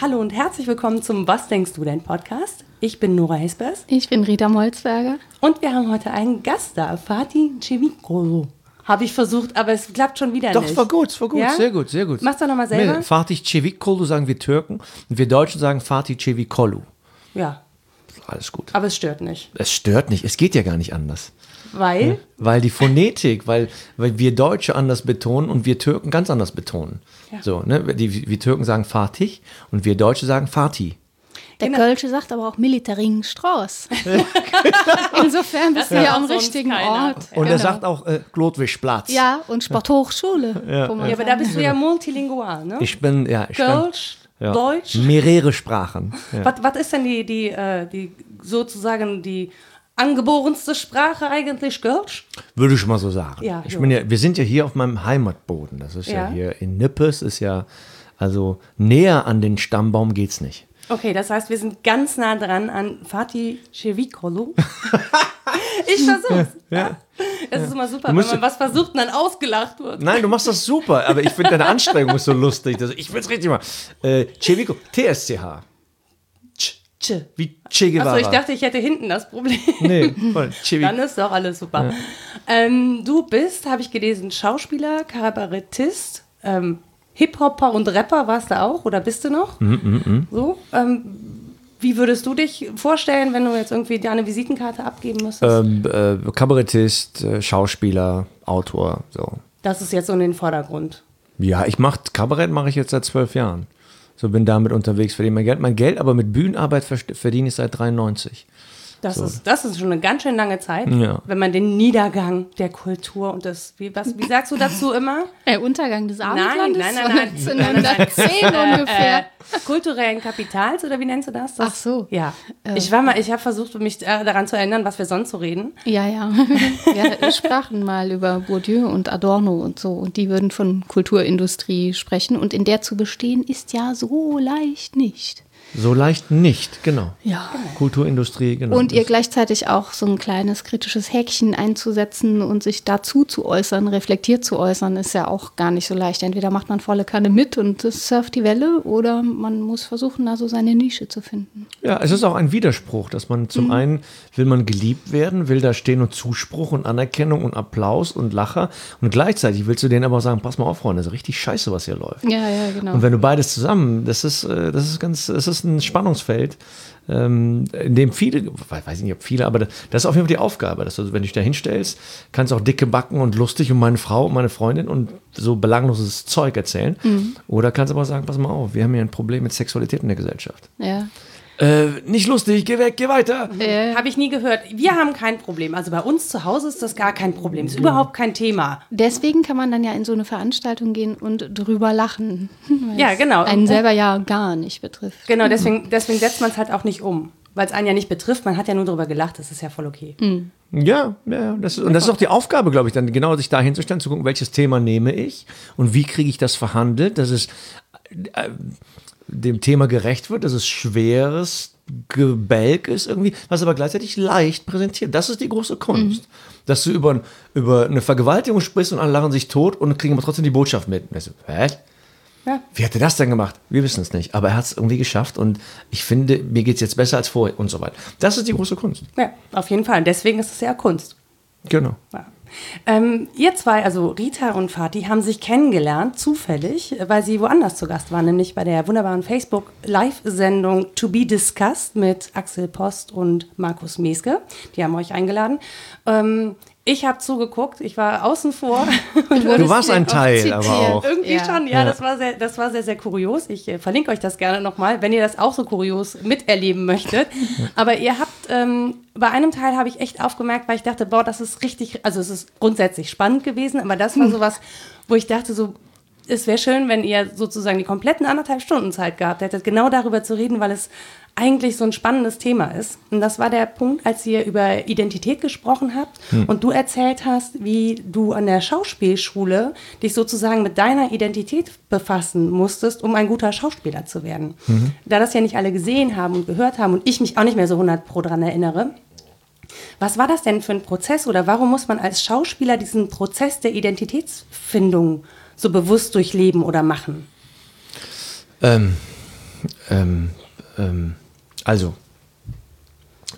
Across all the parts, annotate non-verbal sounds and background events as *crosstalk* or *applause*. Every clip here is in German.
Hallo und herzlich willkommen zum Was denkst du denn Podcast. Ich bin Nora Hespers Ich bin Rita Molzberger. und wir haben heute einen Gast da, Fatih Cevicolo. Habe ich versucht, aber es klappt schon wieder Doch, nicht. es war gut, es war gut, Ja? sehr gut, sehr gut. Mach's doch noch mal selber. Nee, Fatih Cevicolu sagen wir Türken und wir Deutschen sagen Fatih Cevicolu. Ja, Alles gut. aber es stört nicht. Es stört nicht, es geht ja gar nicht anders. Weil, Weil die Phonetik, weil, weil wir Deutsche anders betonen und wir Türken ganz anders betonen. Ja. So, ne? die, wir Türken sagen Fatih und wir Deutsche sagen Fatih. Der Genau. Kölsche sagt aber auch Militaring Strauß. *laughs* Insofern bist du ja am richtigen keiner. Ort. Und er Genau. sagt auch äh, Glotwischplatz. Ja, und Sporthochschule. man ja, aber da bist du ja multilingual, ne? Ich bin, ja, ich bin, Kölsch, ja, Deutsch. mehrere Sprachen. Ja. Was, was ist denn die, die, äh, die sozusagen die angeborenste Sprache eigentlich? Kölsch? Würde ich mal so sagen. Ja, ich bin ja, wir sind ja hier auf meinem Heimatboden. Das ist ja, Ja. hier in Nippes, ist ja, also näher an den Stammbaum geht's nicht. Okay, das heißt, wir sind ganz nah dran an Fatih Cevicolo. *laughs* ich versuch's. Ja. Es ist immer super, wenn man was versucht und dann ausgelacht wird. Nein, du machst das super, aber ich finde deine Anstrengung ist so lustig. Das, ich will's richtig mal. Äh, Cevico, TSCH. Tsch. Wie Che Guevara. Achso, ich dachte, ich hätte hinten das Problem. Nee, *laughs* voll. Cevico. Dann ist doch alles super. Ähm, du bist, habe ich gelesen, Schauspieler, Kabarettist, ähm, Hip-Hopper und Rapper warst du auch oder bist du noch? Mhm, So. Ähm, wie würdest du dich vorstellen, wenn du jetzt irgendwie deine Visitenkarte abgeben müsstest? Ähm, äh, Kabarettist, äh, Schauspieler, Autor, so. Das ist jetzt so in den Vordergrund. Ja, ich mach Kabarett mache ich jetzt seit zwölf Jahren. So bin damit unterwegs, verdiene mein Geld. Mein Geld aber mit Bühnenarbeit verdiene ich seit 93. Das, ist, das ist schon eine ganz schön lange Zeit, Ja. wenn man den Niedergang der Kultur und das, wie, was, wie sagst du dazu immer? Der Untergang des Nein, Abendlandes nein, nein, nein. war 1910 ungefähr. Äh, kulturellen Kapitals oder wie nennst du das? das Ach so. Ja. Ich war mal, ich habe versucht, mich äh, daran zu erinnern, was wir sonst so reden. Ja, *laughs* ja. Wir sprachen mal über Bourdieu und Adorno und so. Und die würden von Kulturindustrie sprechen. Und in der zu bestehen, ist ja so leicht nicht. So leicht nicht, genau. Ja. Kulturindustrie, genau. Und ihr Das- gleichzeitig auch so ein kleines kritisches Häkchen einzusetzen und sich dazu zu äußern, reflektiert zu äußern, ist ja auch gar nicht so leicht. Entweder macht man volle Kanne mit und surft die Welle oder man muss versuchen, da so seine Nische zu finden. Ja, es ist auch ein Widerspruch, dass man zum Mhm. einen will man geliebt werden, will da stehen und Zuspruch und Anerkennung und Applaus und Lacher und gleichzeitig willst du denen aber auch sagen, pass mal auf, Freunde, das ist richtig scheiße, was hier läuft. Ja, ja, genau. Und wenn du beides zusammen, das ist, äh, das ist ganz, es ist ein Spannungsfeld, ähm, in dem viele, we- weiß ich nicht, ob viele, aber das ist auf jeden Fall die Aufgabe, dass du, wenn du dich da hinstellst, kannst auch dicke Backen und lustig um meine Frau und meine Freundin und so belangloses Zeug erzählen. Mhm. Oder kannst aber auch sagen, pass mal auf, wir haben hier ein Problem mit Sexualität in der Gesellschaft. ja. Äh, nicht lustig, geh weg, geh weiter. Habe ich nie gehört. Wir haben kein Problem. Also bei uns zu Hause ist das gar kein Problem. Ist überhaupt kein Thema. Deswegen kann man dann ja in so eine Veranstaltung gehen und drüber lachen. *laughs* Ja, genau. Einen selber ja gar nicht betrifft. Genau, deswegen, deswegen setzt man es halt auch nicht um. Weil es einen ja nicht betrifft. Man hat ja nur darüber gelacht. Das ist ja voll okay. Ja, ja, das ist, und das ist auch die Aufgabe, glaube ich, dann genau sich da hinzustellen, zu gucken, welches Thema nehme ich und wie kriege ich das verhandelt, dass es äh, dem Thema gerecht wird, dass es schweres Gebälk ist irgendwie, was aber gleichzeitig leicht präsentiert. Das ist die große Kunst. Dass du über, über eine Vergewaltigung sprichst und alle lachen sich tot und kriegen aber trotzdem die Botschaft mit. Und so, hä? Ja. Wie hat er das denn gemacht? Wir wissen es nicht. Aber er hat es irgendwie geschafft und ich finde, mir geht es jetzt besser als vorher und so weiter. Das ist die große Kunst. Ja, auf jeden Fall. Und deswegen ist es ja Kunst. Genau. Ja. Ähm, ihr zwei, also Rita und Fatih, haben sich kennengelernt, zufällig, weil sie woanders zu Gast waren, nämlich bei der wunderbaren Facebook-Live-Sendung To Be Discussed mit Axel Post und Markus Meske. Die haben euch eingeladen. Ähm, ich habe zugeguckt, ich war außen vor. *laughs* Und Du warst ein Teil, aber auch. irgendwie Ja. schon, ja, Das, war sehr, das war sehr, sehr kurios. Ich äh, verlinke euch das gerne nochmal, wenn ihr das auch so kurios miterleben möchtet. *laughs* Aber ihr habt, ähm, bei einem Teil habe ich echt aufgemerkt, weil ich dachte, boah, das ist richtig, also es ist grundsätzlich spannend gewesen, aber das war sowas, wo ich dachte so, es wäre schön, wenn ihr sozusagen die kompletten anderthalb Stunden Zeit gehabt hättet, genau darüber zu reden, weil es eigentlich so ein spannendes Thema ist. Und das war der Punkt, als ihr über Identität gesprochen habt und du erzählt hast, wie du an der Schauspielschule dich sozusagen mit deiner Identität befassen musstest, um ein guter Schauspieler zu werden. Da das ja nicht alle gesehen haben und gehört haben und ich mich auch nicht mehr so 100 pro dran erinnere, Was war das denn für ein Prozess oder warum muss man als Schauspieler diesen Prozess der Identitätsfindung so bewusst durchleben oder machen? Ähm, ähm, ähm, also,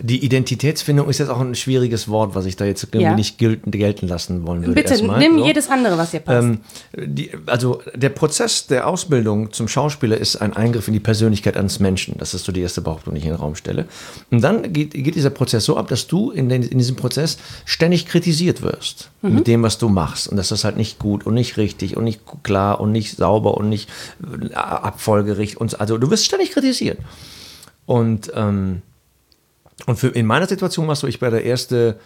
die Identitätsfindung ist jetzt auch ein schwieriges Wort, was ich da jetzt Ja. nicht gelten, lassen wollen würde. Bitte erstmal, nimm so. jedes andere, was dir passt. Ähm, die, also der Prozess der Ausbildung zum Schauspieler ist ein Eingriff in die Persönlichkeit eines Menschen. Das ist so die erste Behauptung, die ich in den Raum stelle. Und dann geht, geht dieser Prozess so ab, dass du in, den, in diesem Prozess ständig kritisiert wirst mit dem, was du machst. Und das ist halt nicht gut und nicht richtig und nicht klar und nicht sauber und nicht äh, abfolgericht. Und, also du wirst ständig kritisiert. Und ähm, und für, in meiner Situation war es so, ich war der erste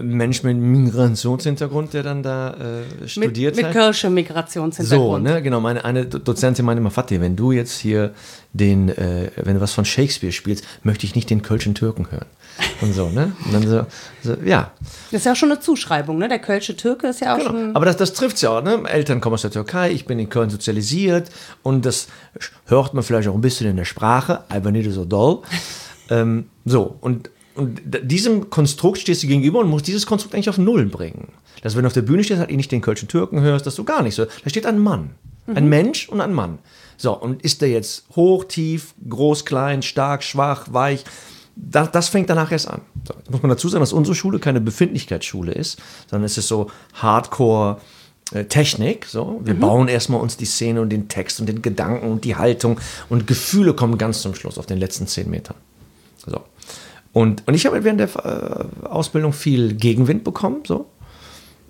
Mensch mit Migrationshintergrund, der dann da äh, mit studiert mit hat. Kirsche So, Migrationshintergrund. ne, genau. Meine eine Do- Dozentin meinte immer, Fatih, wenn du jetzt hier den, äh, wenn du was von Shakespeare spielst, möchte ich nicht den Kölschen Türken hören. Und so, ne? Und dann so, so ja. Das ist ja auch schon eine Zuschreibung, ne? Der Kölsche Türke ist ja auch Genau. schon. Aber das, das trifft ja auch, ne? Eltern kommen aus der Türkei, ich bin in Köln sozialisiert und das hört man vielleicht auch ein bisschen in der Sprache, aber nicht so doll. ähm, so, und, und diesem Konstrukt stehst du gegenüber und musst dieses Konstrukt eigentlich auf Null bringen. Dass wenn du auf der Bühne stehst, halt nicht den Kölschen Türken hörst, dass du gar nicht so. Da steht ein Mann. Ein Mensch und ein Mann. So, und ist der jetzt hoch, tief, groß, klein, stark, schwach, weich? Das, das fängt danach erst an. So, jetzt muss man dazu sagen, dass unsere Schule keine Befindlichkeitsschule ist, sondern es ist so Hardcore äh, Technik. So. Wir bauen erstmal uns die Szene und den Text und den Gedanken und die Haltung und Gefühle kommen ganz zum Schluss auf den letzten zehn Metern. So. Und, und ich habe während der äh, Ausbildung viel Gegenwind bekommen, so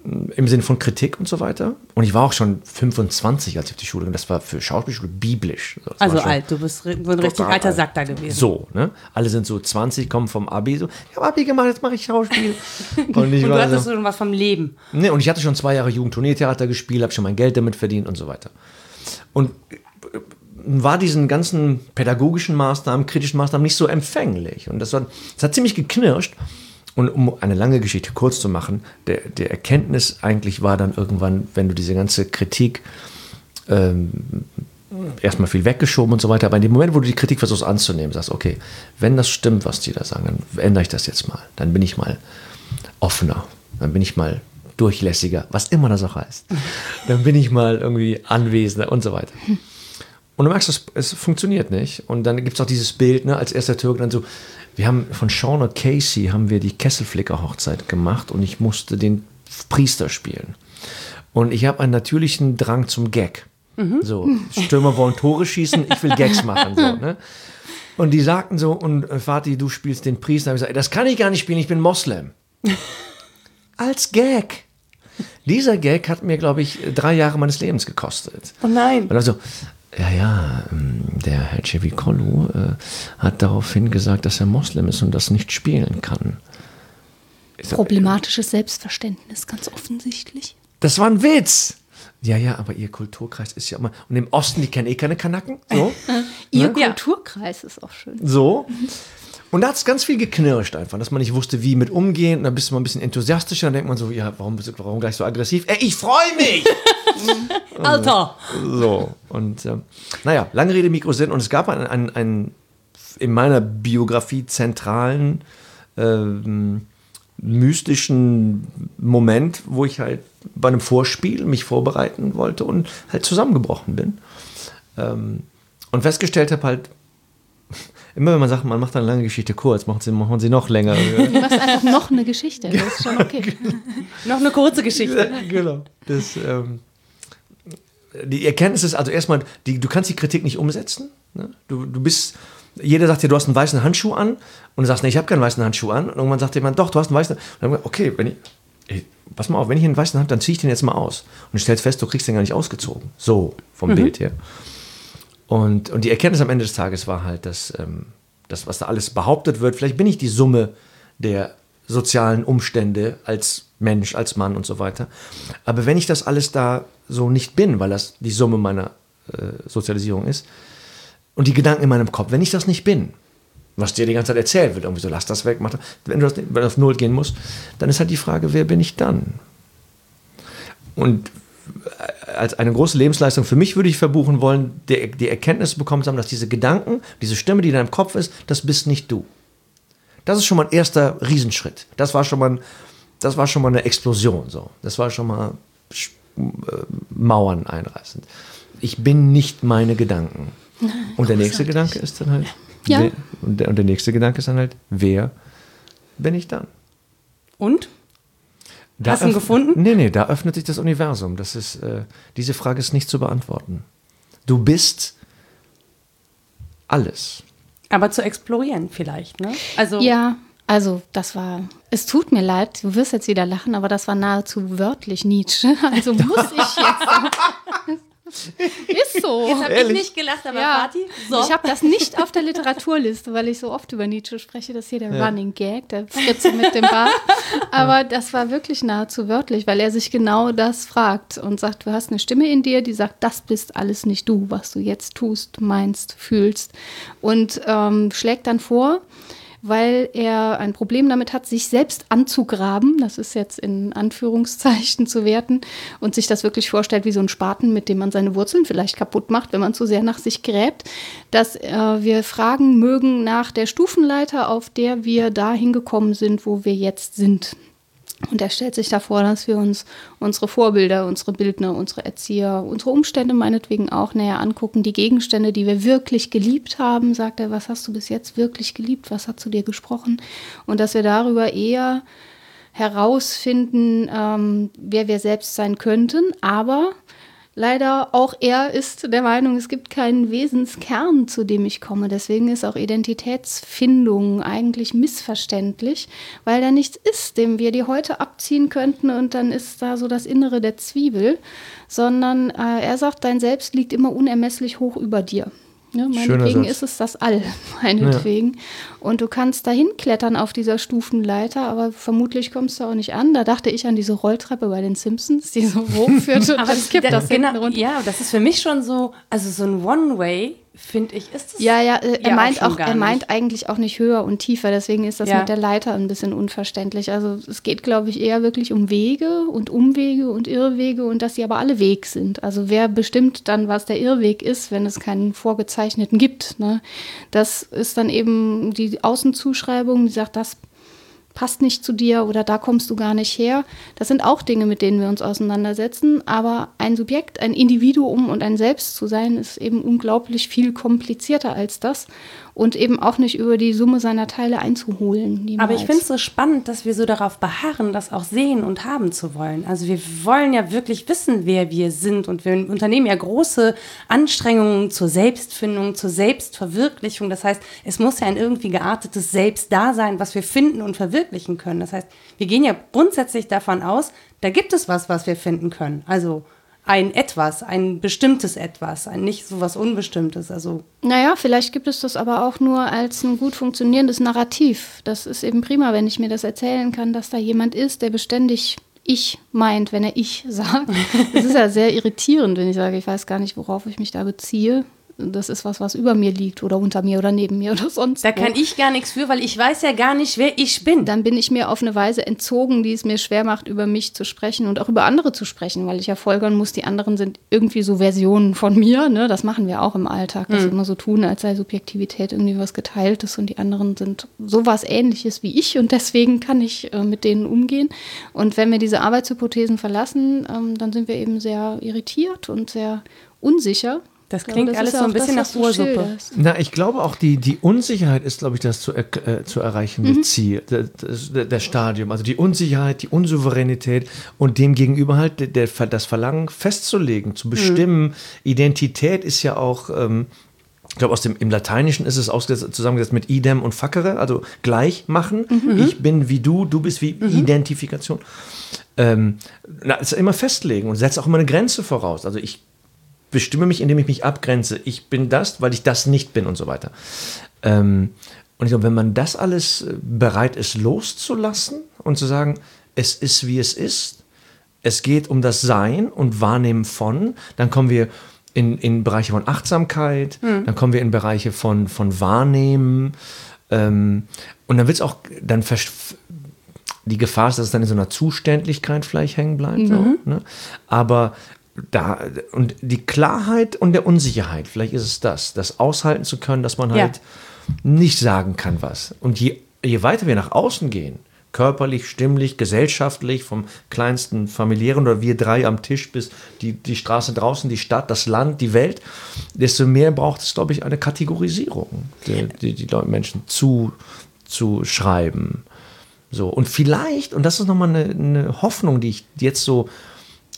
im Sinne von Kritik und so weiter. Und ich war auch schon 25, als ich auf die Schule ging. Das war für Schauspielschule biblisch. Das also schon alt, du bist ein richtig alter alt. Sack da gewesen. So, ne? Alle sind so 20, kommen vom Abi, so, ich habe Abi gemacht, jetzt mache ich Schauspiel. *laughs* und ich Und du hattest so, schon was vom Leben. ne, und ich hatte schon zwei Jahre Jugendturniertheater gespielt, habe schon mein Geld damit verdient und so weiter. Und war diesen ganzen pädagogischen Maßnahmen, kritischen Maßnahmen nicht so empfänglich. Und das, war, das hat ziemlich geknirscht. Und um eine lange Geschichte kurz zu machen, der, der Erkenntnis eigentlich war dann irgendwann, wenn du diese ganze Kritik ähm, erstmal viel weggeschoben und so weiter, aber in dem Moment, wo du die Kritik versuchst anzunehmen, sagst, okay, wenn das stimmt, was die da sagen, dann ändere ich das jetzt mal. Dann bin ich mal offener, dann bin ich mal durchlässiger, was immer das auch heißt. Dann bin ich mal irgendwie anwesender und so weiter. Und du merkst, es, es funktioniert nicht. Und dann gibt es auch dieses Bild, ne, als erster Türke dann so, wir haben von Shauna Casey haben wir die Kesselflicker-Hochzeit gemacht und ich musste den Priester spielen. Und ich habe einen natürlichen Drang zum Gag. So, Stürmer wollen Tore schießen, ich will Gags *laughs* machen. So, ne? Und die sagten so, und äh, Vati, du spielst den Priester. Ich gesagt, das kann ich gar nicht spielen, ich bin Moslem. *laughs* Als Gag. Dieser Gag hat mir, glaube ich, drei Jahre meines Lebens gekostet. Oh nein. Und also, ja, ja, ähm, der Herr Cevikolu äh, hat daraufhin gesagt, dass er Moslem ist und das nicht spielen kann. Problematisches Selbstverständnis, ganz offensichtlich. Das war ein Witz. Ja, ja, aber ihr Kulturkreis ist ja immer. Und im Osten, die kennen eh keine Kanaken. So. *laughs* Ihr Ja. Kulturkreis ist auch schön. so. Und da hat es ganz viel geknirscht einfach, dass man nicht wusste, wie mit umgehen. Und dann bist du mal ein bisschen enthusiastischer. Dann denkt man so, ja, warum, warum gleich so aggressiv? Ey, ich freue mich! *laughs* Alter. So, und ähm, naja, lange Rede, Mikrosinn. Und es gab einen, einen, einen in meiner Biografie zentralen, ähm, mystischen Moment, wo ich halt bei einem Vorspiel mich vorbereiten wollte und halt zusammengebrochen bin. Ähm, und festgestellt habe halt, immer wenn man sagt, man macht eine lange Geschichte kurz, machen sie, machen sie noch länger. *laughs* Du machst einfach noch eine Geschichte. Das ist schon okay. *laughs* Noch eine kurze Geschichte. genau. Das, ähm, die Erkenntnis ist also erstmal, die, du kannst die Kritik nicht umsetzen. Ne? Du, du bist, jeder sagt dir, du hast einen weißen Handschuh an und du sagst, nee, ich habe keinen weißen Handschuh an. Und irgendwann sagt jemand, doch, du hast einen weißen. Und dann, wir, okay, wenn ich, ey, pass mal auf, wenn ich einen weißen habe, dann ziehe ich den jetzt mal aus. Und du stellst fest, du kriegst den gar nicht ausgezogen. So, vom Bild her. Und, und die Erkenntnis am Ende des Tages war halt, dass ähm, das, was da alles behauptet wird, vielleicht bin ich die Summe der sozialen Umstände als Mensch, als Mann und so weiter. Aber wenn ich das alles da so nicht bin, weil das die Summe meiner äh, Sozialisierung ist und die Gedanken in meinem Kopf, wenn ich das nicht bin, was dir die ganze Zeit erzählt wird, irgendwie so, lass das weg, mach das, wenn du das, wenn du auf Null gehen musst, dann ist halt die Frage, wer bin ich dann? Und als eine große Lebensleistung für mich würde ich verbuchen wollen, die, die Erkenntnis bekommen zu haben, dass diese Gedanken, diese Stimme, die in deinem Kopf ist, das bist nicht du. Das ist schon mal ein erster Riesenschritt. Das war schon mal, das war schon mal eine Explosion. So. Das war schon mal äh, Mauern einreißend. Ich bin nicht meine Gedanken. Und der nächste Gedanke ist dann halt, Ja. wer, und, der, und der nächste Gedanke ist dann halt, wer bin ich dann? Und? Da Hast du ihn gefunden? Nee, nee, da öffnet sich das Universum. Das ist, äh, diese Frage ist nicht zu beantworten. Du bist alles. Aber zu explorieren vielleicht, ne? Also, Ja, also das war, es tut mir leid, du wirst jetzt wieder lachen, aber das war nahezu wörtlich Nietzsche. *laughs* Also *laughs* muss ich jetzt. *laughs* Ist so. jetzt habe ich nicht gelacht, aber Ja. Party. So. Ich habe das nicht auf der Literaturliste, weil ich so oft über Nietzsche spreche. Das ist hier der Running Gag, der Fritze mit dem Bart. Aber das war wirklich nahezu wörtlich, weil er sich genau das fragt und sagt, du hast eine Stimme in dir, die sagt, das bist alles nicht du, was du jetzt tust, meinst, fühlst. Und ähm, schlägt dann vor, weil er ein Problem damit hat, sich selbst anzugraben. Das ist jetzt in Anführungszeichen zu werten und sich das wirklich vorstellt wie so ein Spaten, mit dem man seine Wurzeln vielleicht kaputt macht, wenn man zu sehr nach sich gräbt, dass äh, wir fragen mögen nach der Stufenleiter, auf der wir dahin gekommen sind, wo wir jetzt sind. Und er stellt sich davor, dass wir uns unsere Vorbilder, unsere Bildner, unsere Erzieher, unsere Umstände meinetwegen auch näher angucken, die Gegenstände, die wir wirklich geliebt haben, sagt er, was hast du bis jetzt wirklich geliebt, was hat zu dir gesprochen? Und dass wir darüber eher herausfinden, ähm, wer wir selbst sein könnten, aber Leider auch er ist der Meinung, es gibt keinen Wesenskern, zu dem ich komme. Deswegen ist auch Identitätsfindung eigentlich missverständlich, weil da nichts ist, dem wir die heute abziehen könnten und dann ist da so das Innere der Zwiebel, sondern äh, er sagt, dein Selbst liegt immer unermesslich hoch über dir. Ne, meinetwegen ist es das All, *laughs* meinetwegen. Und du kannst dahin klettern auf dieser Stufenleiter, aber vermutlich kommst du auch nicht an. Da dachte ich an diese Rolltreppe bei den Simpsons, die so *laughs* hochführt und aber dann kippt das genau, hinten runter. Ja, das ist für mich schon so, also so ein One-Way, finde ich, ist es. Ja, ja, äh, er Ja, meint auch auch, er meint eigentlich auch nicht höher und tiefer, deswegen ist das Ja. mit der Leiter ein bisschen unverständlich. Also es geht, glaube ich, eher wirklich um Wege und Umwege und Irrwege und dass sie aber alle Weg sind. Also wer bestimmt dann, was der Irrweg ist, wenn es keinen vorgezeichneten gibt? Ne? Das ist dann eben die Außenzuschreibung, die sagt, das passt nicht zu dir oder da kommst du gar nicht her. Das sind auch Dinge, mit denen wir uns auseinandersetzen. Aber ein Subjekt, ein Individuum und ein Selbst zu sein, ist eben unglaublich viel komplizierter als das und eben auch nicht über die Summe seiner Teile einzuholen. niemals. Aber ich finde es so spannend, dass wir so darauf beharren, das auch sehen und haben zu wollen. Also wir wollen ja wirklich wissen, wer wir sind und wir unternehmen ja große Anstrengungen zur Selbstfindung, zur Selbstverwirklichung. Das heißt, es muss ja ein irgendwie geartetes Selbst da sein, was wir finden und verwirklichen können. Das heißt, wir gehen ja grundsätzlich davon aus, da gibt es was, was wir finden können. Also ein etwas, ein bestimmtes etwas, ein nicht so was Unbestimmtes. Also Naja, vielleicht gibt es das aber auch nur als ein gut funktionierendes Narrativ. Das ist eben prima, wenn ich mir das erzählen kann, dass da jemand ist, der beständig ich meint, wenn er ich *laughs* sagt. Das ist ja sehr irritierend, wenn ich sage, ich weiß gar nicht, worauf ich mich da beziehe. Das ist was, was über mir liegt oder unter mir oder neben mir oder sonst da wo. kann ich gar nichts für, weil ich weiß ja gar nicht, wer ich bin. dann bin ich mir auf eine Weise entzogen, die es mir schwer macht, über mich zu sprechen und auch über andere zu sprechen, weil ich ja folgern muss, die anderen sind irgendwie so Versionen von mir. Ne? Das machen wir auch im Alltag, dass wir immer so tun, als sei Subjektivität irgendwie was Geteiltes und die anderen sind sowas Ähnliches wie ich und deswegen kann ich äh, mit denen umgehen. Und wenn wir diese Arbeitshypothesen verlassen, ähm, dann sind wir eben sehr irritiert und sehr unsicher. Das Ich glaube, klingt alles so ein bisschen was nach Ursuppe. Na, ich glaube auch, die, die Unsicherheit ist, glaube ich, das zu, er, äh, zu erreichende Ziel, der, der, der Stadium. Also die Unsicherheit, die Unsouveränität und dem gegenüber halt der, der, das Verlangen festzulegen, zu bestimmen. Identität ist ja auch. Ähm, ich glaube, aus dem im Lateinischen ist es zusammengesetzt mit idem und facere, also gleich machen. Ich bin wie du, du bist wie Identifikation. Ähm, na, es ist immer festlegen und setzt auch immer eine Grenze voraus. Also ich bestimme mich, indem ich mich abgrenze. Ich bin das, weil ich das nicht bin und so weiter. Ähm, und ich glaube, wenn man das alles äh, bereit ist loszulassen und zu sagen, es ist wie es ist, es geht um das Sein und Wahrnehmen von, dann kommen wir in, in Bereiche von Achtsamkeit, dann kommen wir in Bereiche von, von Wahrnehmen ähm, und dann wird es auch, dann die Gefahr ist, dass es dann in so einer Zuständlichkeit vielleicht hängen bleibt. So, ne? Aber da, und die Klarheit und der Unsicherheit, vielleicht ist es das, das aushalten zu können, dass man Ja. halt nicht sagen kann was. Und je je weiter wir nach außen gehen, körperlich, stimmlich, gesellschaftlich, vom kleinsten familiären oder wir drei am Tisch bis die, die Straße draußen, die Stadt, das Land, die Welt, desto mehr braucht es, glaube ich, eine Kategorisierung, die, die, die Leute, Menschen zu, zu schreiben. So, und vielleicht, und das ist nochmal eine, eine Hoffnung, die ich jetzt so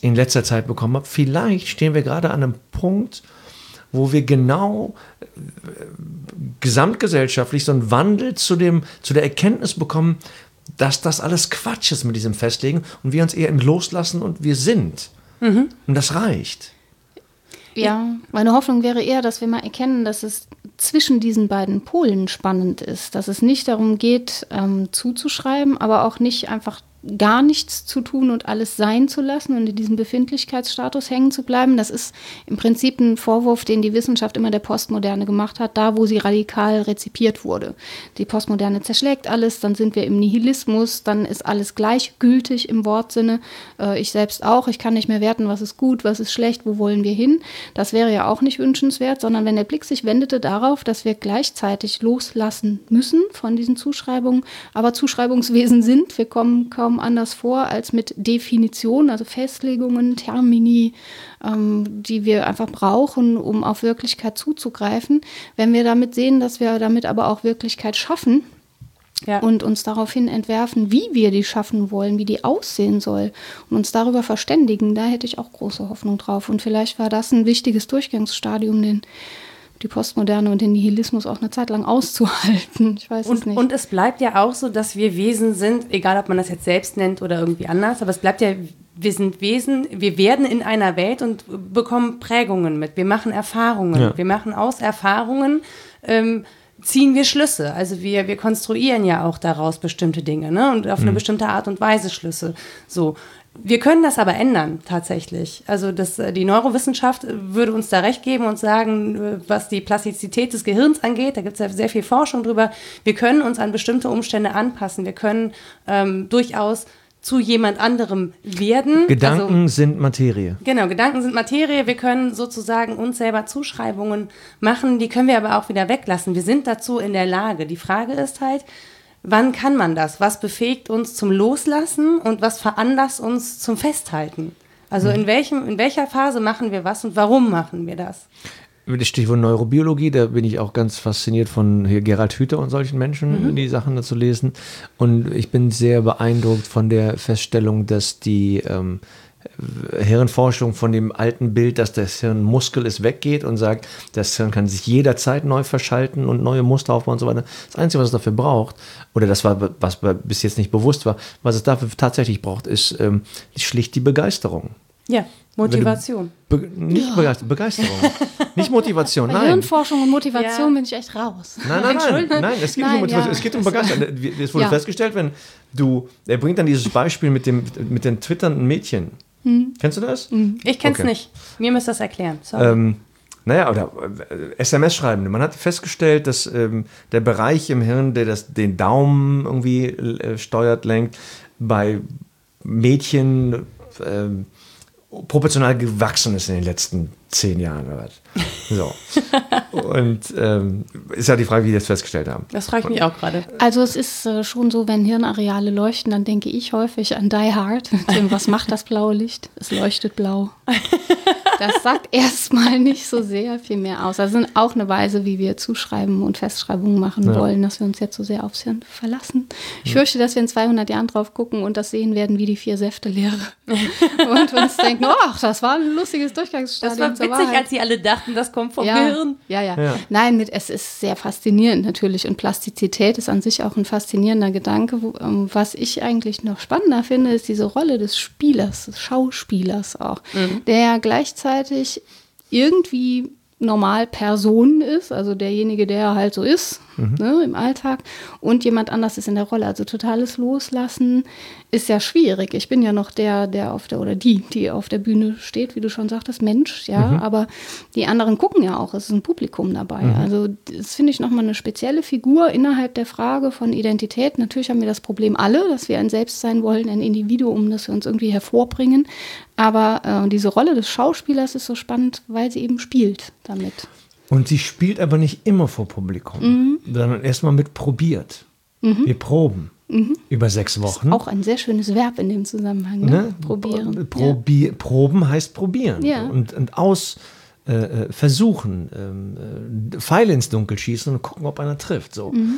in letzter Zeit bekommen habe, vielleicht stehen wir gerade an einem Punkt, wo wir genau äh, gesamtgesellschaftlich so einen Wandel zu, dem, zu der Erkenntnis bekommen, dass das alles Quatsch ist mit diesem Festlegen und wir uns eher loslassen und wir sind. Mhm. Und das reicht. Ja, meine Hoffnung wäre eher, dass wir mal erkennen, dass es zwischen diesen beiden Polen spannend ist, dass es nicht darum geht, ähm, zuzuschreiben, aber auch nicht einfach gar nichts zu tun und alles sein zu lassen und in diesem Befindlichkeitsstatus hängen zu bleiben. Das ist im Prinzip ein Vorwurf, den die Wissenschaft immer der Postmoderne gemacht hat, da wo sie radikal rezipiert wurde. Die Postmoderne zerschlägt alles, dann sind wir im Nihilismus, dann ist alles gleichgültig im Wortsinne. Äh, ich selbst auch, ich kann nicht mehr werten, was ist gut, was ist schlecht, wo wollen wir hin. Das wäre ja auch nicht wünschenswert, sondern wenn der Blick sich wendete darauf, dass wir gleichzeitig loslassen müssen von diesen Zuschreibungen, aber Zuschreibungswesen sind, wir kommen kaum kaum anders vor als mit Definitionen, also Festlegungen, Termini, ähm, die wir einfach brauchen, um auf Wirklichkeit zuzugreifen. Wenn wir damit sehen, dass wir damit aber auch Wirklichkeit schaffen, ja. und uns daraufhin entwerfen, wie wir die schaffen wollen, wie die aussehen soll und uns darüber verständigen, da hätte ich auch große Hoffnung drauf. Und vielleicht war das ein wichtiges Durchgangsstadium, den die Postmoderne und den Nihilismus auch eine Zeit lang auszuhalten. Ich weiß und, es nicht. Und es bleibt ja auch so, dass wir Wesen sind, egal ob man das jetzt selbst nennt oder irgendwie anders, aber es bleibt ja, wir sind Wesen, wir werden in einer Welt und bekommen Prägungen mit. Wir machen Erfahrungen. Ja. Wir machen aus Erfahrungen. Ähm, ziehen wir Schlüsse. Also wir, wir konstruieren ja auch daraus bestimmte Dinge ne? und auf eine mhm. bestimmte Art und Weise Schlüsse. So. Wir können das aber ändern, tatsächlich. Also das, äh, die Neurowissenschaft würde uns da recht geben und sagen, äh, was die Plastizität des Gehirns angeht, da gibt es ja sehr viel Forschung drüber, wir können uns an bestimmte Umstände anpassen. Wir können ähm, durchaus zu jemand anderem werden. Gedanken also, sind Materie. Genau, Gedanken sind Materie. Wir können sozusagen uns selber Zuschreibungen machen, die können wir aber auch wieder weglassen. Wir sind dazu in der Lage. Die Frage ist halt, Wann kann man das? Was befähigt uns zum Loslassen und was veranlasst uns zum Festhalten? Also in, mhm. welchem, in welcher Phase machen wir was und warum machen wir das? Das Stichwort Neurobiologie, da bin ich auch ganz fasziniert von hier Gerald Hüther und solchen Menschen, mhm. die Sachen dazu lesen. Und ich bin sehr beeindruckt von der Feststellung, dass die ähm, Hirnforschung von dem alten Bild, dass das Hirn Muskel ist, weggeht und sagt, das Hirn kann sich jederzeit neu verschalten und neue Muster aufbauen und so weiter. Das Einzige, was es dafür braucht, oder das war, was bis jetzt nicht bewusst war, was es dafür tatsächlich braucht, ist ähm, schlicht die Begeisterung. Ja, Motivation. Be nicht ja. Begeisterung. *laughs* nicht Motivation, Bei nein. Hirnforschung und Motivation ja. bin ich echt raus. Nein, nein, nein. nein es geht nein, um Motivation. Ja. Es geht um Begeisterung. Es wurde festgestellt, wenn du, er bringt dann dieses Beispiel mit dem, mit den twitternden Mädchen. Hm. Kennst du das? Hm. Ich kenn's okay. nicht. Mir müsst das erklären. Ähm, naja, oder äh, SMS schreiben. Man hat festgestellt, dass ähm, der Bereich im Hirn, der das, den Daumen irgendwie äh, steuert, lenkt, bei Mädchen ähm, proportional gewachsen ist in den letzten zehn Jahren oder was. So. Und ähm, ist ja die Frage, wie die das festgestellt haben. Das frage ich mich auch gerade. Also es ist äh, schon so, wenn Hirnareale leuchten, dann denke ich häufig an Die Hard. *laughs* Dem, was macht das blaue Licht? Es leuchtet blau. Das sagt *laughs* erstmal nicht so sehr viel mehr aus. Das ist auch eine Weise, wie wir Zuschreiben und Festschreibungen machen ja. wollen, dass wir uns jetzt so sehr aufs Hirn verlassen. Ich fürchte, dass wir in 200 Jahren drauf gucken und das sehen werden wie die vier Säfte-Lehre. *laughs* und uns denken, ach, das war ein lustiges Durchgangsstadium. Witzig, als sie alle dachten, das kommt vom ja, Gehirn. Ja, ja, ja. Nein, mit, es ist sehr faszinierend natürlich und Plastizität ist an sich auch ein faszinierender Gedanke. Ähm, was ich eigentlich noch spannender finde, ist diese Rolle des Spielers, des Schauspielers auch, mhm. der gleichzeitig irgendwie normal Person ist, also derjenige, der halt so ist mhm. ne, im Alltag, und jemand anders ist in der Rolle. Also totales Loslassen ist ja schwierig. Ich bin ja noch der, der auf der oder die, die auf der Bühne steht, wie du schon sagtest, Mensch, ja, mhm. aber die anderen gucken ja auch, es ist ein Publikum dabei. Mhm. Also das finde ich nochmal eine spezielle Figur innerhalb der Frage von Identität. Natürlich haben wir das Problem alle, dass wir ein Selbst sein wollen, ein Individuum, das wir uns irgendwie hervorbringen. Aber äh, diese Rolle des Schauspielers ist so spannend, weil sie eben spielt damit. Und sie spielt aber nicht immer vor Publikum, mhm. sondern erstmal mit probiert. Wir proben über sechs Wochen. Auch ein sehr schönes Verb in dem Zusammenhang. Ne? Ne? Probieren. Probi Proben heißt probieren. Ja. Und, und aus äh, äh, versuchen, ähm, äh, Pfeile ins Dunkel schießen und gucken, ob einer trifft. So. Mhm.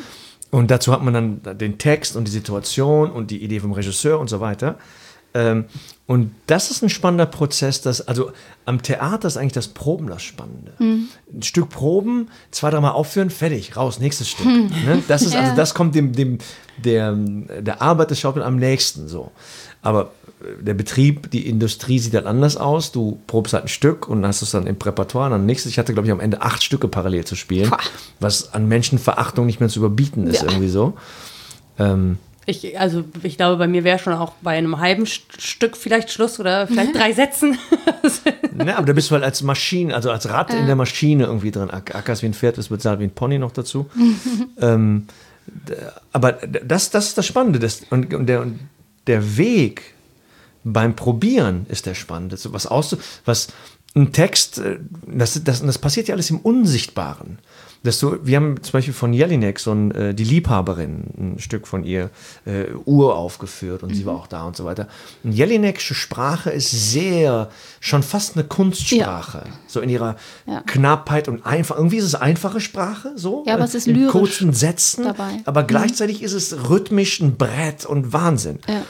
Und dazu hat man dann den Text und die Situation und die Idee vom Regisseur und so weiter. Ähm, und das ist ein spannender Prozess, dass, also am Theater ist eigentlich das Proben das Spannende. Mhm. Ein Stück Proben, zwei, dreimal aufführen, fertig, raus, nächstes Stück. Ne? Das ist, also Ja. das kommt dem, dem, der, der Arbeit des Schauspielers am nächsten so. Aber äh, der Betrieb, die Industrie sieht dann anders aus. Du probst halt ein Stück und hast es dann im Repertoire. Und dann nächstes, ich hatte, glaube ich, am Ende acht Stücke parallel zu spielen, was an Menschenverachtung nicht mehr zu überbieten ist, Ja. irgendwie so. Ähm, Ich, also ich glaube, bei mir wäre schon auch bei einem halben St Stück vielleicht Schluss oder vielleicht drei *laughs* Sätzen. *laughs* ne, aber da bist du halt als Maschine, also als Rad in der Maschine irgendwie drin. Ack- Ackers wie ein Pferd, ist bezahlt wie ein Pony noch dazu. *laughs* ähm, aber das, das ist das Spannende. Das, und, und, der, und der Weg beim Probieren ist der Spannende. So Was auszu was ein Text, äh, das, das, das passiert ja alles im Unsichtbaren. Dass du, wir haben zum Beispiel von Jelinek so ein, äh, die Liebhaberin, ein Stück von ihr, äh, Ur aufgeführt und sie war auch da und so weiter. Und Jelinekische Sprache ist sehr, schon fast eine Kunstsprache. So in ihrer Ja. Knappheit und einfach. Irgendwie ist es einfache Sprache, so. Ja, aber es ist in lyrisch kurzen Sätzen. dabei. Aber gleichzeitig ist es rhythmisch ein Brett und Wahnsinn. Ja.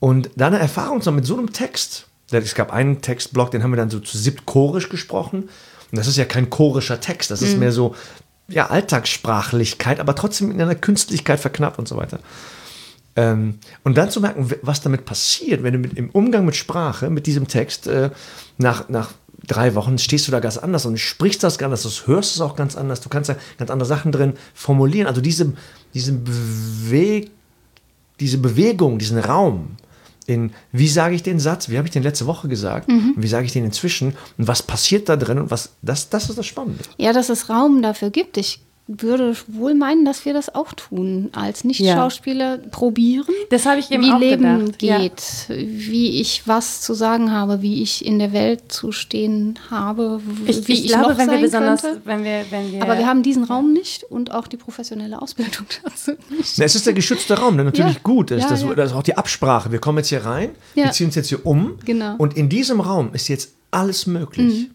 Und da eine Erfahrung mit so einem Text, es gab einen Textblock, den haben wir dann so zu siebt chorisch gesprochen. Und das ist ja kein chorischer Text, das ist mehr so ja, Alltagssprachlichkeit, aber trotzdem in einer Künstlichkeit verknappt und so weiter. Ähm, und dann zu merken, was damit passiert, wenn du mit, im Umgang mit Sprache, mit diesem Text, äh, nach, nach drei Wochen stehst du da ganz anders und sprichst das ganz anders, du hörst es auch ganz anders, du kannst da ganz andere Sachen drin formulieren. Also diese, diese, Beweg, diese Bewegung, diesen Raum, in wie sage ich den Satz, wie habe ich den letzte Woche gesagt, und wie sage ich den inzwischen? Und was passiert da drin? Und was, das, das ist das Spannende. Ja, dass es Raum dafür gibt. Ich würde wohl meinen, dass wir das auch tun. Als Nicht-Schauspieler probieren, Das habe ich eben wie auch Leben gedacht, ja. geht, wie ich was zu sagen habe, wie ich in der Welt zu stehen habe, w- Ich, wie ich glaube, noch wenn wir sein besonders, könnte. wenn wir, wenn wir, Aber wir haben diesen Raum nicht und auch die professionelle Ausbildung *laughs* dazu nicht. Na, es ist der geschützte Raum, der natürlich Ja. gut ist. Ja, das, ja. das ist auch die Absprache. Wir kommen jetzt hier rein, wir Ja. ziehen uns jetzt hier um. Genau. Und in diesem Raum ist jetzt alles möglich.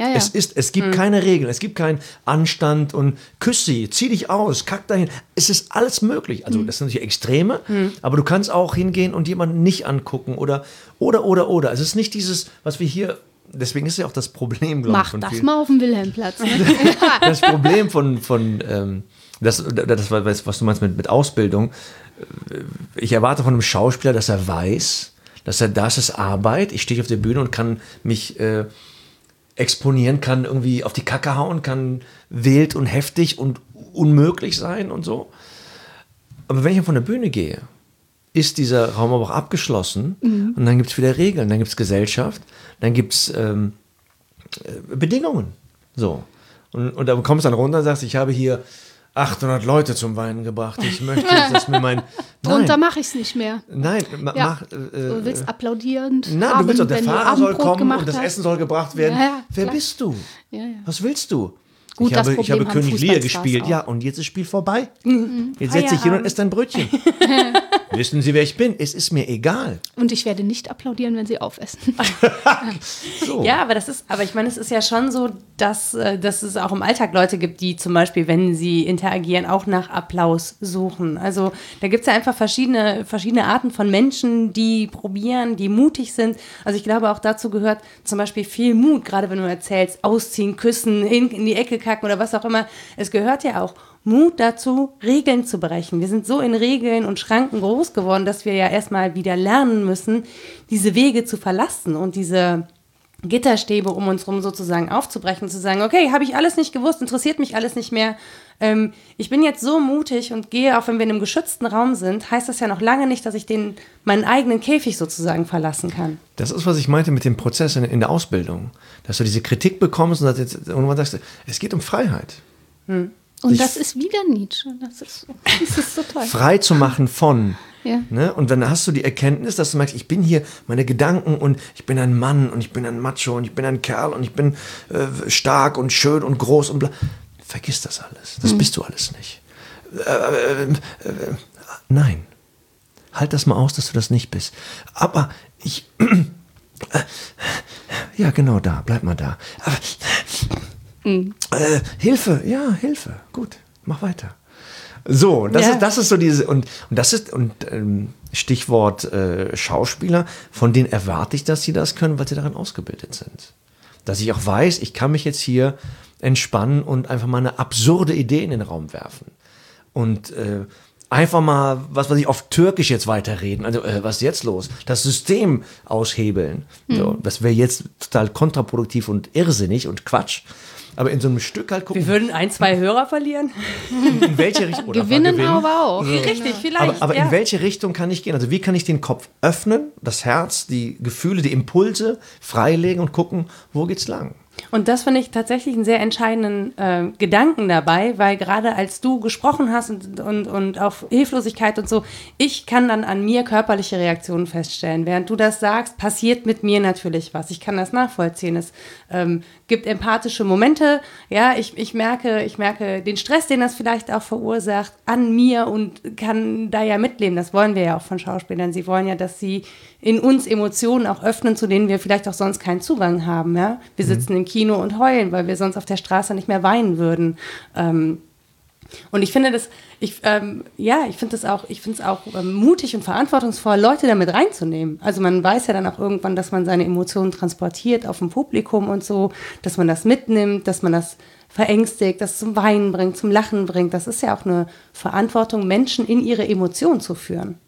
Ja, ja. Es, ist, es gibt keine Regeln, es gibt keinen Anstand und küss sie, zieh dich aus, kack dahin. Es ist alles möglich. Also, das sind natürlich Extreme, aber du kannst auch hingehen und jemanden nicht angucken oder, oder, oder, oder. Es ist nicht dieses, was wir hier, deswegen ist ja auch das Problem, glaube ich. Mach das vielen. mal auf dem Wilhelmplatz. Ne? *laughs* das Problem von, von ähm, das, das, was was du meinst mit, mit Ausbildung, äh, ich erwarte von einem Schauspieler, dass er weiß, dass er, das ist Arbeit, ich stehe auf der Bühne und kann mich äh, exponieren, kann irgendwie auf die Kacke hauen, kann wild und heftig und unmöglich sein und so. Aber wenn ich von der Bühne gehe, ist dieser Raum aber auch abgeschlossen und dann gibt es wieder Regeln, dann gibt es Gesellschaft, dann gibt es ähm, äh, Bedingungen. So. Und, und da kommst du dann runter und sagst, ich habe hier 800 Leute zum Weinen gebracht. Ich möchte, dass mir mein. *laughs* Drunter mache ich es nicht mehr. nein, ma, Ja. mach. Äh, Du willst applaudierend Nein, haben, du willst doch, der Fahrer soll kommen und das. Essen soll gebracht werden. Ja, ja, Wer klar. bist du? Was willst du? Gut, ich habe, ich habe König Lear gespielt. auch. Ja, und jetzt ist das Spiel vorbei. Jetzt setze ich hin und esse ein Brötchen. *laughs* Wissen Sie, wer ich bin? Es ist mir egal. Und ich werde nicht applaudieren, wenn sie aufessen. *laughs* So. Ja, aber das ist, aber ich meine, es ist ja schon so, dass, äh, dass es auch im Alltag Leute gibt, die zum Beispiel, wenn sie interagieren, auch nach Applaus suchen. Also da gibt es ja einfach verschiedene, verschiedene Arten von Menschen, die probieren, die mutig sind. Also ich glaube, auch dazu gehört zum Beispiel viel Mut, gerade wenn du erzählst, ausziehen, küssen, in, in die Ecke kacken oder was auch immer. Es gehört ja auch Mut dazu, Regeln zu brechen. Wir sind so in Regeln und Schranken groß geworden, dass wir ja erstmal wieder lernen müssen, diese Wege zu verlassen und diese Gitterstäbe um uns rum sozusagen aufzubrechen, zu sagen, okay, habe ich alles nicht gewusst, interessiert mich alles nicht mehr. Ähm, ich bin jetzt so mutig und gehe, auch wenn wir in einem geschützten Raum sind, heißt das ja noch lange nicht, dass ich den meinen eigenen Käfig sozusagen verlassen kann. Das ist, was ich meinte mit dem Prozess in, in der Ausbildung. Dass du diese Kritik bekommst und dass jetzt irgendwann sagst, es geht um Freiheit. Und Ich- das ist wieder Nietzsche. Das ist, so- das ist so toll. Frei zu machen von. Ja. Ne? Und dann hast du die Erkenntnis, dass du merkst, ich bin hier, meine Gedanken und ich bin ein Mann und ich bin ein Macho und ich bin ein Kerl und ich bin äh, stark und schön und groß und bla. Vergiss das alles. Das bist du alles nicht. äh, äh, äh, nein. Halt das mal aus, dass du das nicht bist. Aber ich. *clears throat* ja, genau da. Bleib mal da. Mhm. äh, Hilfe, ja, Hilfe. Gut, mach weiter. So, das, ja. ist, das ist so diese, und, und das ist, und ähm, Stichwort äh, Schauspieler, von denen erwarte ich, dass sie das können, weil sie darin ausgebildet sind. Dass ich auch weiß, ich kann mich jetzt hier entspannen und einfach mal eine absurde Idee in den Raum werfen. Und äh, einfach mal, was weiß ich, auf Türkisch jetzt weiterreden. Also, äh, was ist jetzt los? Das System aushebeln. Mhm. So, das wäre jetzt total kontraproduktiv und irrsinnig und Quatsch. Aber in so einem Stück halt gucken. Wir würden ein, zwei Hörer verlieren. In welche Richtung? gewinnen, gewinnen, aber auch. So. Richtig, vielleicht. Aber, aber ja. in welche Richtung kann ich gehen? Also wie kann ich den Kopf öffnen, das Herz, die Gefühle, die Impulse freilegen und gucken, wo geht's lang? Und das finde ich tatsächlich einen sehr entscheidenden äh, Gedanken dabei, weil gerade als du gesprochen hast und, und, und auf Hilflosigkeit und so, ich kann dann an mir körperliche Reaktionen feststellen. Während du das sagst, passiert mit mir natürlich was. Ich kann das nachvollziehen. Es ähm, gibt empathische Momente. Ja, ich, ich, merke, ich merke den Stress, den das vielleicht auch verursacht, an mir und kann da ja mitleben. Das wollen wir ja auch von Schauspielern. Sie wollen ja, dass sie in uns Emotionen auch öffnen, zu denen wir vielleicht auch sonst keinen Zugang haben. Ja? Wir mhm. sitzen im Kino und heulen, weil wir sonst auf der Straße nicht mehr weinen würden. Ähm, und ich finde das, ich, ähm, ja, ich finde das auch, ich finde es auch ähm, mutig und verantwortungsvoll, Leute damit reinzunehmen. Also man weiß ja dann auch irgendwann, dass man seine Emotionen transportiert auf dem Publikum und so, dass man das mitnimmt, dass man das verängstigt, das zum Weinen bringt, zum Lachen bringt. Das ist ja auch eine Verantwortung, Menschen in ihre Emotionen zu führen.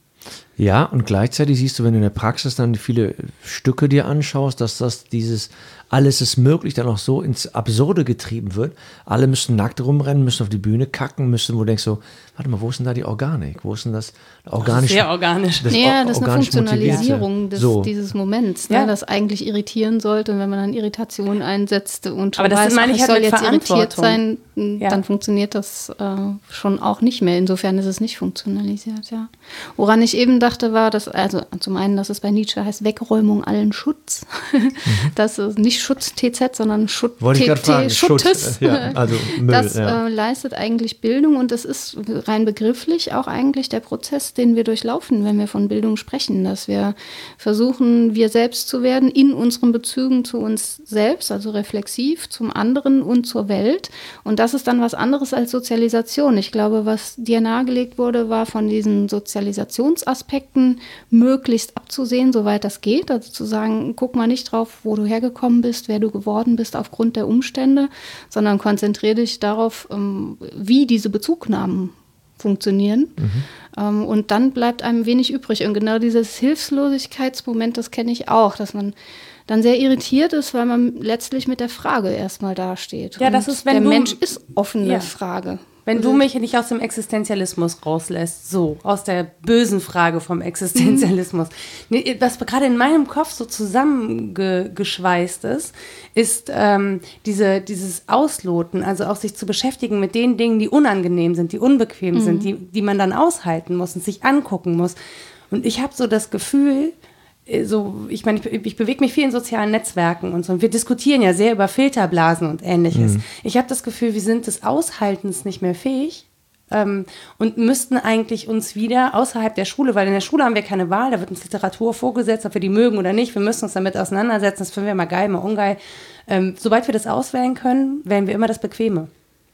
Ja, und gleichzeitig siehst du, wenn du in der Praxis dann viele Stücke dir anschaust, dass das dieses alles ist möglich, dann auch so ins Absurde getrieben wird. Alle müssen nackt rumrennen, müssen auf die Bühne kacken, müssen, wo du denkst so, warte mal, wo ist denn da die Organik? Wo ist denn das organisch? Sehr organisch. Das ja, das ist eine Funktionalisierung des, so. dieses Moments, ne, ja. das eigentlich irritieren sollte. Und wenn man dann Irritation einsetzt und Aber das weiß, meine ich, ach, halt soll jetzt irritiert sein, ja. dann funktioniert das äh, schon auch nicht mehr. Insofern ist es nicht funktionalisiert, ja. Woran ich eben dachte, war, dass, also zum einen, dass es bei Nietzsche heißt, Wegräumung allen Schutz. *laughs* mhm. Das ist nicht Schutz TZ, sondern Schutz TT, Schuttes. ja, also *laughs* Müll, das ja. äh, leistet eigentlich Bildung und das ist rein begrifflich auch eigentlich der Prozess, den wir durchlaufen, wenn wir von Bildung sprechen, dass wir versuchen, wir selbst zu werden in unseren Bezügen zu uns selbst, also reflexiv zum anderen und zur Welt. Und das ist dann was anderes als Sozialisation. Ich glaube, was dir nahegelegt wurde, war von diesen Sozialisationsaspekten möglichst abzusehen, soweit das geht. Also zu sagen, guck mal nicht drauf, wo du hergekommen bist bist, wer du geworden bist aufgrund der Umstände, sondern konzentriere dich darauf, ähm, wie diese Bezugnahmen funktionieren. Mhm. Ähm, und dann bleibt einem wenig übrig. Und genau dieses Hilflosigkeitsmoment, das kenne ich auch, dass man dann sehr irritiert ist, weil man letztlich mit der Frage erstmal dasteht. Ja, das ist, wenn der du, Mensch ist offene ja. Frage. Wenn du mich nicht aus dem Existenzialismus rauslässt, so, aus der bösen Frage vom Existenzialismus. Mhm. Was gerade in meinem Kopf so zusammengeschweißt ist, ist ähm, diese, dieses Ausloten, also auch sich zu beschäftigen mit den Dingen, die unangenehm sind, die unbequem mhm. sind, die, die man dann aushalten muss und sich angucken muss. Und ich habe so das Gefühl, so, ich meine, ich, ich bewege mich viel in sozialen Netzwerken und so. Und wir diskutieren ja sehr über Filterblasen und ähnliches. Mhm. Ich habe das Gefühl, wir sind des Aushaltens nicht mehr fähig ähm, und müssten eigentlich uns wieder außerhalb der Schule, weil in der Schule haben wir keine Wahl, da wird uns Literatur vorgesetzt, ob wir die mögen oder nicht. Wir müssen uns damit auseinandersetzen. Das finden wir mal geil, mal ungeil. Ähm, sobald wir das auswählen können, wählen wir immer das Bequeme.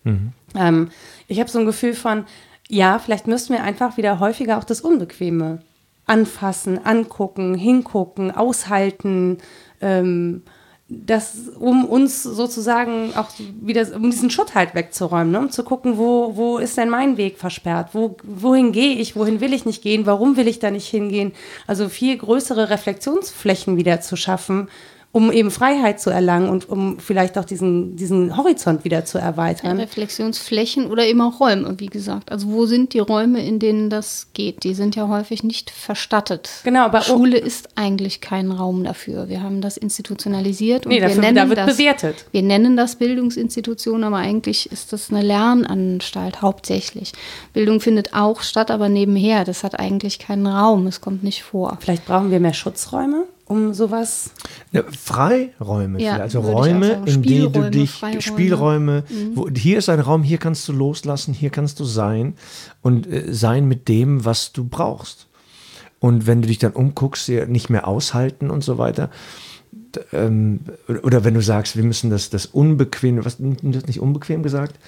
Mhm. Ähm, ich habe so ein Gefühl von, ja, vielleicht müssten wir einfach wieder häufiger auch das Unbequeme anfassen, angucken, hingucken, aushalten, ähm, das, um uns sozusagen auch wieder, um diesen Schutt halt wegzuräumen, ne? um zu gucken, wo, wo ist denn mein Weg versperrt? Wo, wohin gehe ich? Wohin will ich nicht gehen? Warum will ich da nicht hingehen? Also viel größere Reflexionsflächen wieder zu schaffen, um eben Freiheit zu erlangen und um vielleicht auch diesen, diesen Horizont wieder zu erweitern. Ja, Reflexionsflächen oder eben auch Räume, wie gesagt. Also wo sind die Räume, in denen das geht? Die sind ja häufig nicht verstattet. Genau, aber Schule ist eigentlich kein Raum dafür. Wir haben das institutionalisiert und nee, dafür, wir nennen da wird das, bewertet. Wir nennen das Bildungsinstitution, aber eigentlich ist das eine Lernanstalt hauptsächlich. Bildung findet auch statt, aber nebenher. Das hat eigentlich keinen Raum. Es kommt nicht vor. Vielleicht brauchen wir mehr Schutzräume? Um sowas? Ja, Freiräume, Ja, also Räume, in denen du dich, Freiräume. Spielräume, wo, hier ist ein Raum, hier kannst du loslassen, hier kannst du sein und äh, sein mit dem, was du brauchst. Und wenn du dich dann umguckst, nicht mehr aushalten und so weiter. Ähm, oder- wenn du sagst, wir müssen das, das Unbequeme, was, du hast nicht unbequem gesagt?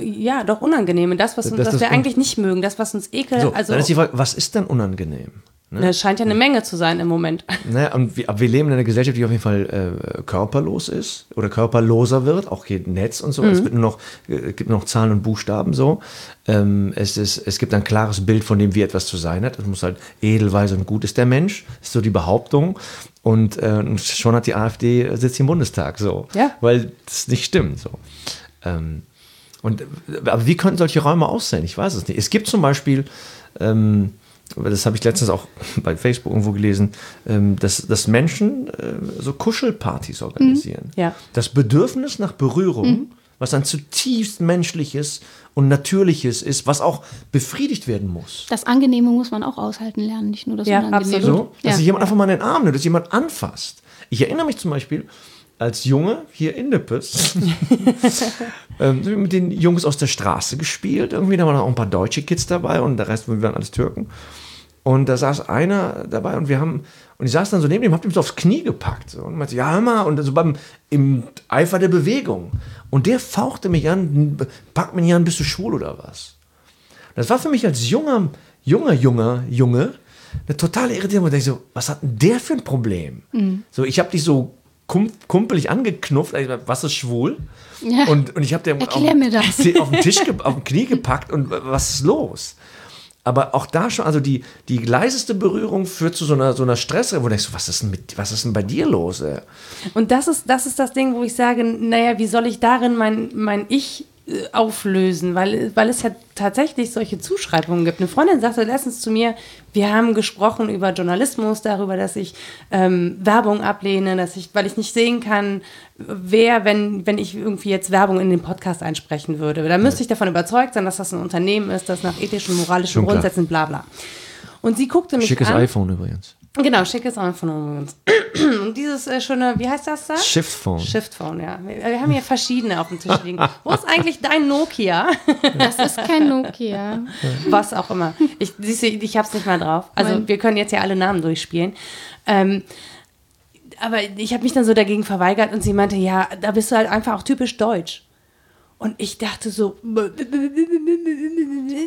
Ja, doch unangenehme. Das, was, uns, Das- was das wir eigentlich nicht mögen, das, was uns ekelt. So, also, dann ist die Frage, was ist denn unangenehm? Ne? das scheint ja eine Menge zu sein im Moment. *laughs* Naja, und wir, aber wir leben in einer Gesellschaft, die auf jeden Fall äh, körperlos ist oder körperloser wird, auch hier Netz und so. Es wird nur noch, äh, gibt nur noch Zahlen und Buchstaben so. Ähm, es, ist, es gibt ein klares Bild von dem, wie etwas zu sein hat. Es muss halt edelweise und gut ist der Mensch, ist so die Behauptung. Und äh, schon hat die AfD äh, sitzt im Bundestag so, Ja. weil das nicht stimmt so. Ähm, und, aber wie könnten solche Räume aussehen? Ich weiß es nicht. Es gibt zum Beispiel, ähm, das habe ich letztens auch bei Facebook irgendwo gelesen, ähm, dass, dass Menschen äh, so Kuschelpartys organisieren. Ja. Das Bedürfnis nach Berührung, was ein zutiefst menschliches und natürliches ist, was auch befriedigt werden muss. Das Angenehme muss man auch aushalten lernen, nicht nur das Ja, Unangenehme. absolut. So, dass Ja. sich jemand einfach mal in den Arm nimmt, dass jemand anfasst. Ich erinnere mich zum Beispiel, als Junge hier in Nippes, *laughs* ähm, mit den Jungs aus der Straße gespielt. Irgendwie, da waren auch ein paar deutsche Kids dabei und der Rest wir waren alles Türken. Und da saß einer dabei und wir haben, und ich saß dann so neben ihm, hab ihm so aufs Knie gepackt. So, und meinte, ja, hör mal, und so beim, im Eifer der Bewegung. Und der fauchte mich an, packt mich an, bist du schwul oder was? Das war für mich als junger, junger, junger Junge eine totale Irritierung. Und ich so, was hat denn der für ein Problem? So, ich habe dich so kumpelig angeknufft, also, was ist schwul? Ja. Und, und ich habe Erklär auf, mir das. *laughs* auf den Tisch, auf den Knie gepackt und was ist los? Aber auch da schon, also die, die leiseste Berührung führt zu so einer, so einer Stress, wo du denkst, was ist denn, mit, was ist denn bei dir los? Ey? Und das ist, das ist das Ding, wo ich sage, naja, wie soll ich darin mein, mein Ich auflösen? Weil, weil es ja tatsächlich solche Zuschreibungen gibt. Eine Freundin sagte letztens zu mir, wir haben gesprochen über Journalismus, darüber, dass ich ähm, Werbung ablehne, dass ich, weil ich nicht sehen kann, wer, wenn, wenn ich irgendwie jetzt Werbung in den Podcast einsprechen würde. Da müsste ich davon überzeugt sein, dass das ein Unternehmen ist, das nach ethischen, moralischen. Grundsätzen bla bla. Und sie guckte mich Schickes an. iPhone übrigens. Genau, schickes iPhone übrigens. *clears throat* Und dieses äh, schöne, wie heißt das da? Shift Phone. Shift Phone, ja. Wir, wir haben hier verschiedene auf dem Tisch liegen. Wo ist eigentlich dein Nokia? *laughs* Das ist kein Nokia. *laughs* Was auch immer. Ich, siehst du, ich hab's nicht mal drauf. Also Nein. wir können jetzt ja alle Namen durchspielen. Ähm, aber ich habe mich dann so dagegen verweigert und sie meinte, ja, da bist du halt einfach auch typisch deutsch. Und ich dachte so,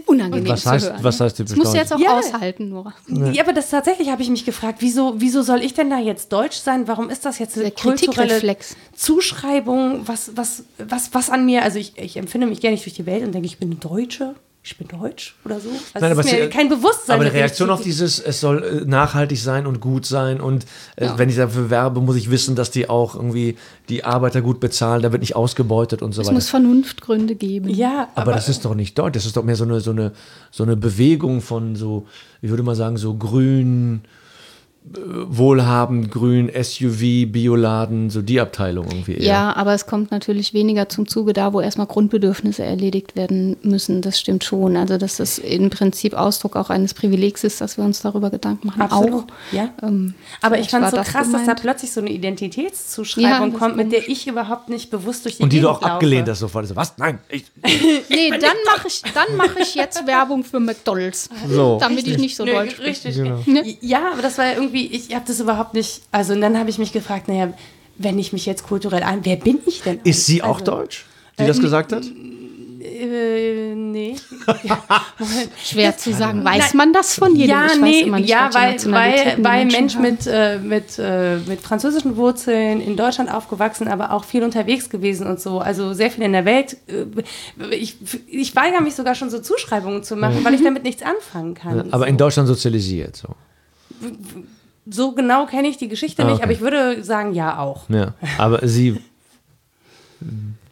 Unangenehm Was zu heißt, hören. was heißt das typisch musst du jetzt auch Ja. aushalten, Nora. Ja, aber das tatsächlich habe ich mich gefragt, wieso, wieso soll ich denn da jetzt deutsch sein? Warum ist das jetzt eine Der kulturelle Kritikreflex. Zuschreibung? Was, was, was, was an mir? Also ich, ich empfinde mich gerne nicht durch die Welt und denke, ich bin eine Deutsche. Ich bin deutsch oder so. Also Nein, aber es ist mir es- kein Bewusstsein. Aber die Reaktion auf dieses, es soll äh, nachhaltig sein und gut sein und äh, wenn ich dafür werbe, muss ich wissen, dass die auch irgendwie die Arbeiter gut bezahlen, da wird nicht ausgebeutet und so Es weiter. muss Vernunftgründe geben. Ja, aber, das ist doch nicht deutsch, das ist doch mehr so eine, so eine, so eine Bewegung von so, ich würde mal sagen, so grün, wohlhabend, grün, SUV, Bioladen, so die Abteilung irgendwie eher. Ja, aber es kommt natürlich weniger zum Zuge da, wo erstmal Grundbedürfnisse erledigt werden müssen. Das stimmt schon. Also, dass das im Prinzip Ausdruck auch eines Privilegs ist, dass wir uns darüber Gedanken machen. Absolut, Auch. ja. Ähm, Aber ich fand war so das krass, dass da gemeint. plötzlich so eine Ja, Identitätszuschreibung das kommt, mit der ich überhaupt nicht bewusst durch die Und die du Gegend auch abgelehnt laufe. hast sofort. So, was? Nein, ich, *laughs* Nee, dann mache ich, dann mach ich jetzt Werbung für McDonalds. So. Damit ich nicht so Nö, deutsch bin. richtig. Genau. Ja, aber das war ja irgendwie, ich habe das überhaupt nicht, also und dann habe ich mich gefragt, naja, wenn ich mich jetzt kulturell ein, wer bin ich denn? ist sie auch also, deutsch, die das gesagt hat? Äh, nee. *laughs* Schwer zu sagen. Weiß Nein. man das von jedem? Ja, ich nee, nicht, ja, weil, weil, weil Mensch mit, äh, mit, äh, mit französischen Wurzeln in Deutschland aufgewachsen, aber auch viel unterwegs gewesen und so. Also sehr viel in der Welt. Äh, Ich, ich weigere mich sogar schon so Zuschreibungen zu machen, weil ich damit nichts anfangen kann. Aber so. in Deutschland sozialisiert. So. So genau kenne ich die Geschichte Ah, nicht, okay. aber ich würde sagen, ja auch. Ja. Aber sie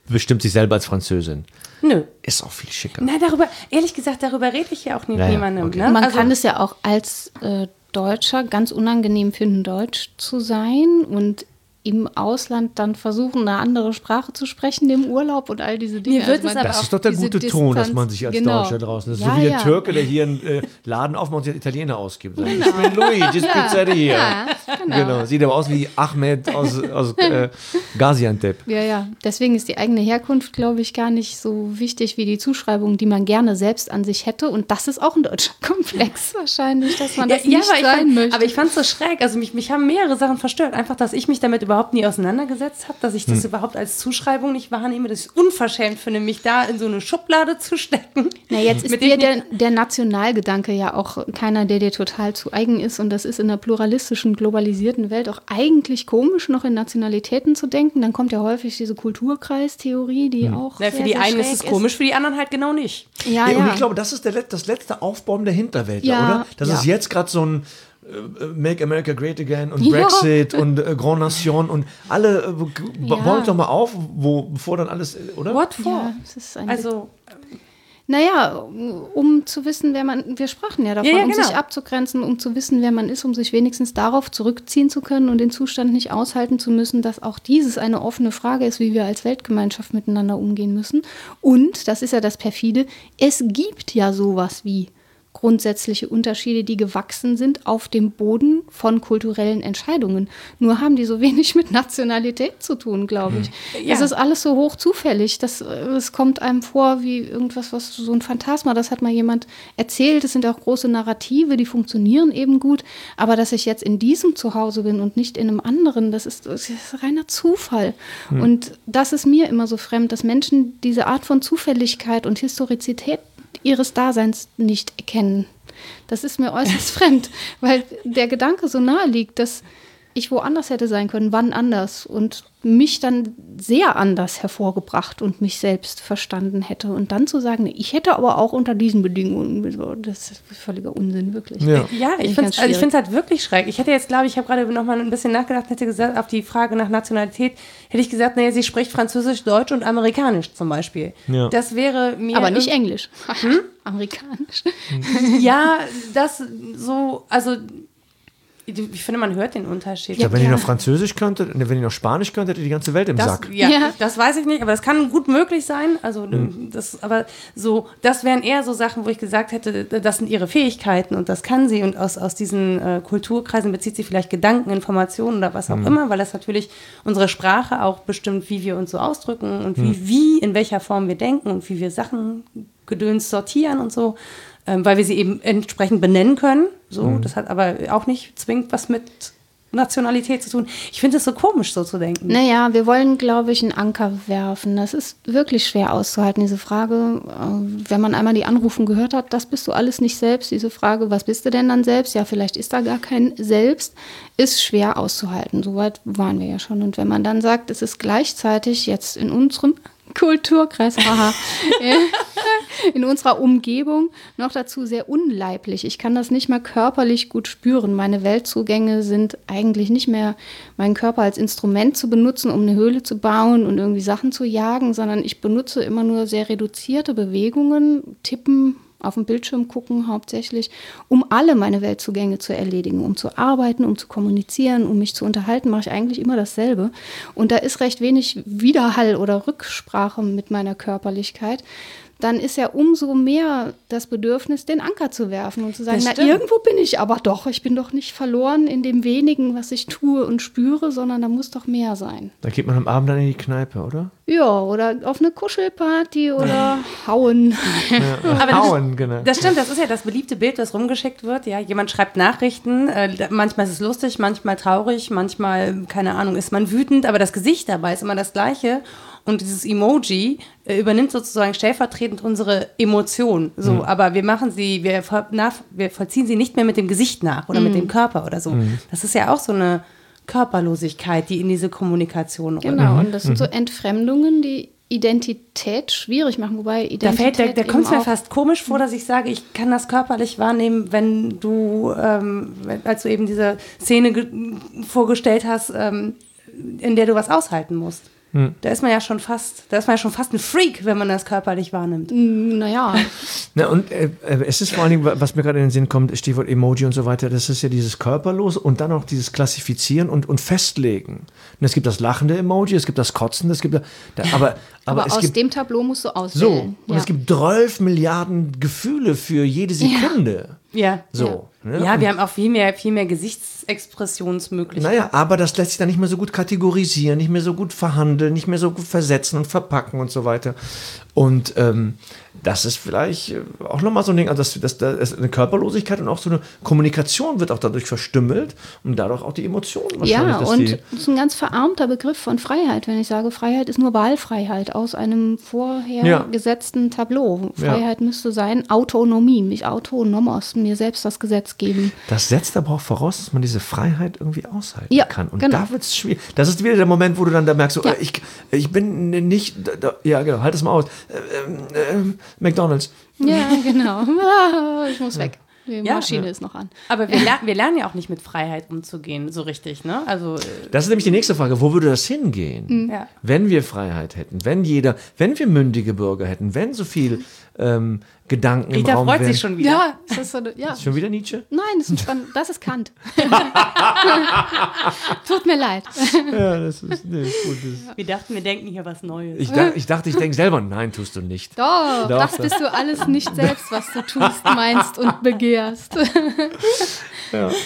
bestimmt sich selber als Französin. Nö. Ist auch viel schicker. Na, darüber, ehrlich gesagt, darüber rede ich ja auch mit Ja, ja, niemandem. okay. Ne? Man also, kann es ja auch als äh, Deutscher ganz unangenehm finden, deutsch zu sein. Und im Ausland dann versuchen, eine andere Sprache zu sprechen im Urlaub und all diese Dinge. Also man- Das ist doch der gute Ton, dass Distanz- man sich als genau. Deutscher draußen. Das ist Ja, so wie der ja. Türke, der hier einen äh, Laden aufmacht und sich als Italiener ausgibt. Sagt, Ich bin Luigi's Pizzeria. Ja, genau. Genau. Sieht aber aus wie Ahmed aus, aus äh, Gaziantep. Ja, ja. Deswegen ist die eigene Herkunft, glaube ich, gar nicht so wichtig wie die Zuschreibung, die man gerne selbst an sich hätte. Und das ist auch ein deutscher *laughs* Komplex wahrscheinlich, dass man das nicht aber ich sein fand, möchte. Aber ich fand es so schräg. Also mich, mich haben mehrere Sachen verstört. Einfach, dass ich mich damit überhaupt nie auseinandergesetzt habe, dass ich Hm. das überhaupt als Zuschreibung nicht wahrnehme, dass ich es unverschämt finde, mich da in so eine Schublade zu stecken. Na, jetzt ist Mit dir der, der Nationalgedanke ja auch keiner, der dir total zu eigen ist. Und das ist in einer pluralistischen, globalisierten Welt auch eigentlich komisch, noch in Nationalitäten zu denken. Dann kommt ja häufig diese Kulturkreistheorie, die auch. Na, sehr, für die sehr einen ist es komisch, für die anderen halt genau nicht. Ja, Ja, ja. Und ich glaube, das ist der, das letzte Aufbauen der Hinterwelt, Ja, oder? Das ja. ist jetzt gerade so ein Make America Great Again und *laughs* Ja. Brexit und äh, Grand Nation und alle äh, Ja. doch mal auf, wo, bevor dann alles, äh, oder? What for? ja, es ist ein Also, Naja, um zu wissen, wer man, wir sprachen ja davon, Ja, ja, um sich genau. abzugrenzen, um zu wissen, wer man ist, um sich wenigstens darauf zurückziehen zu können und den Zustand nicht aushalten zu müssen, dass auch dieses eine offene Frage ist, wie wir als Weltgemeinschaft miteinander umgehen müssen. Und, das ist ja das perfide, es gibt ja sowas wie grundsätzliche Unterschiede, die gewachsen sind auf dem Boden von kulturellen Entscheidungen. Nur haben die so wenig *laughs* mit Nationalität zu tun, glaube ich. Ja. Es ist alles so hoch zufällig. Das, äh, es kommt einem vor wie irgendwas, was so ein Phantasma, das hat mal jemand erzählt. Es sind auch große Narrative, die funktionieren eben gut. Aber dass ich jetzt in diesem Zuhause bin und nicht in einem anderen, das ist, das ist reiner Zufall. Und das ist mir immer so fremd, dass Menschen diese Art von Zufälligkeit und Historizität ihres Daseins nicht erkennen. Das ist mir äußerst *laughs* fremd, weil der Gedanke so nahe liegt, dass ich woanders hätte sein können, wann anders und mich dann sehr anders hervorgebracht und mich selbst verstanden hätte. Und dann zu sagen, ich hätte aber auch unter diesen Bedingungen, das ist völliger Unsinn, wirklich. Ja. ja, Finde ich ich finde es also halt wirklich schräg. Ich hätte jetzt, glaube ich, ich habe gerade noch mal ein bisschen nachgedacht, hätte gesagt, auf die Frage nach Nationalität, hätte ich gesagt, naja, sie spricht Französisch, Deutsch und Amerikanisch zum Beispiel. Ja. Das wäre mir. Aber nicht Englisch. *laughs* Amerikanisch. Ja, das so, also ich finde, man hört den Unterschied. Ja, wenn ihr Ja. noch Französisch könntet, ne, wenn ihr noch Spanisch könntet, hättet ihr die ganze Welt im Das, Sack. ja, Ja. das weiß ich nicht, aber das kann gut möglich sein. Also Hm. das, aber so, das wären eher so Sachen, wo ich gesagt hätte, das sind ihre Fähigkeiten und das kann sie und aus, aus diesen äh, Kulturkreisen bezieht sie vielleicht Gedanken, Informationen oder was auch Hm. immer, weil das natürlich unsere Sprache auch bestimmt, wie wir uns so ausdrücken und wie, Hm. wie, in welcher Form wir denken und wie wir Sachen gedöns sortieren und so, weil wir sie eben entsprechend benennen können. So, Hm. das hat aber auch nicht zwingend was mit Nationalität zu tun. Ich finde es so komisch, so zu denken. Naja, wir wollen, glaube ich, einen Anker werfen. Das ist wirklich schwer auszuhalten, diese Frage. äh, Wenn man einmal die Anrufen gehört hat, das bist du alles nicht selbst. Diese Frage, was bist du denn dann selbst? Ja, vielleicht ist da gar kein Selbst, ist schwer auszuhalten. Soweit waren wir ja schon. Und wenn man dann sagt, es ist gleichzeitig jetzt in unserem Kulturkreis, haha, *laughs* in unserer Umgebung noch dazu sehr unleiblich. Ich kann das nicht mal körperlich gut spüren. Meine Weltzugänge sind eigentlich nicht mehr meinen Körper als Instrument zu benutzen, um eine Höhle zu bauen und irgendwie Sachen zu jagen, sondern ich benutze immer nur sehr reduzierte Bewegungen, tippen, auf dem Bildschirm gucken hauptsächlich, um alle meine Weltzugänge zu erledigen, um zu arbeiten, um zu kommunizieren, um mich zu unterhalten, mache ich eigentlich immer dasselbe. Und da ist recht wenig Widerhall oder Rücksprache mit meiner Körperlichkeit. Dann ist ja umso mehr das Bedürfnis, den Anker zu werfen und zu sagen, Das na irgendwo bin ich aber doch. Ich bin doch nicht verloren in dem wenigen, was ich tue und spüre, sondern da muss doch mehr sein. Da geht man am Abend dann in die Kneipe, oder? Ja, oder auf eine Kuschelparty oder *laughs* hauen. Aber das- Hauen, genau. Das stimmt, das ist ja das beliebte Bild, das rumgeschickt wird. Ja, jemand schreibt Nachrichten. Äh, manchmal ist es lustig, manchmal traurig, manchmal, keine Ahnung, ist man wütend, aber das Gesicht dabei ist immer das gleiche. Und dieses Emoji äh, übernimmt sozusagen stellvertretend unsere Emotion. So, aber wir machen sie, wir, ver- nach, wir vollziehen sie nicht mehr mit dem Gesicht nach oder mit dem Körper oder so. Das ist ja auch so eine Körperlosigkeit, die in diese Kommunikation rückt. Genau, und das sind so Entfremdungen, die Identität schwierig machen, wobei Da, Identität fällt, da, da kommt es mir fast komisch vor, dass ich sage, ich kann das körperlich wahrnehmen, wenn du, ähm, als du eben diese Szene ge- vorgestellt hast, ähm, in der du was aushalten musst. Da ist man ja schon fast, da ist man ja schon fast ein Freak, wenn man das körperlich wahrnimmt. Naja, *laughs* Na, und äh, äh, es ist vor allen Dingen, wa- was mir gerade in den Sinn kommt, Stichwort Emoji und so weiter, das ist ja dieses Körperlose und dann auch dieses Klassifizieren und, und Festlegen. Und es gibt das lachende Emoji, es gibt das Kotzende, es gibt da, aber, aber, *laughs* aber, es aus gibt dem Tableau musst du so auswählen. und ja. es gibt 12 Milliarden Gefühle für jede Sekunde. Ja. So. Ne? Ja, wir haben auch viel mehr, viel mehr Gesichtsexpressionsmöglichkeiten. Naja, aber das lässt sich dann nicht mehr so gut kategorisieren, nicht mehr so gut verhandeln, nicht mehr so gut versetzen und verpacken und so weiter. Und ähm, das ist vielleicht äh, auch nochmal so ein Ding, also das, das, das ist eine Körperlosigkeit und auch so eine Kommunikation wird auch dadurch verstümmelt und dadurch auch die Emotionen wahrscheinlich. Ja, und es ist ein ganz verarmter Begriff von Freiheit, wenn ich sage, Freiheit ist nur Wahlfreiheit aus einem vorher Ja. gesetzten Tableau. Ja. Freiheit müsste sein, Autonomie, mich autonomos, mir selbst das Gesetz geben. das setzt aber auch voraus, dass man diese Freiheit irgendwie aushalten Ja, kann. Und genau. da wird es schwierig. Das ist wieder der Moment, wo du dann da merkst, so, Ja. äh, ich, ich bin nicht, da, ja genau, halt es mal aus. Äh, ähm, äh, McDonalds. Ja, genau. *laughs* Ich muss weg. Die Ja. Maschine ist noch an. Aber wir, ler wir lernen ja auch nicht mit Freiheit umzugehen, so richtig, ne? Also, äh, Das ist nämlich die nächste Frage. Wo würde das hingehen? ja. Wenn wir Freiheit hätten, wenn jeder, wenn wir mündige Bürger hätten, wenn so viel ähm, Gedanken Rita im Raum freut wären. sich schon wieder. Ja, ist das so, eine- ja. Schon wieder Nietzsche? Nein, das ist, spannend. das ist Kant. *laughs* *laughs* Tut mir leid. Ja, das ist, nee, ist gut. Das Wir dachten, wir denken hier was Neues. ich, dach, ich dachte, ich denke selber, nein, tust du nicht. Doch, Doch, das bist du alles nicht selbst, was du tust, meinst und begehrst. *laughs*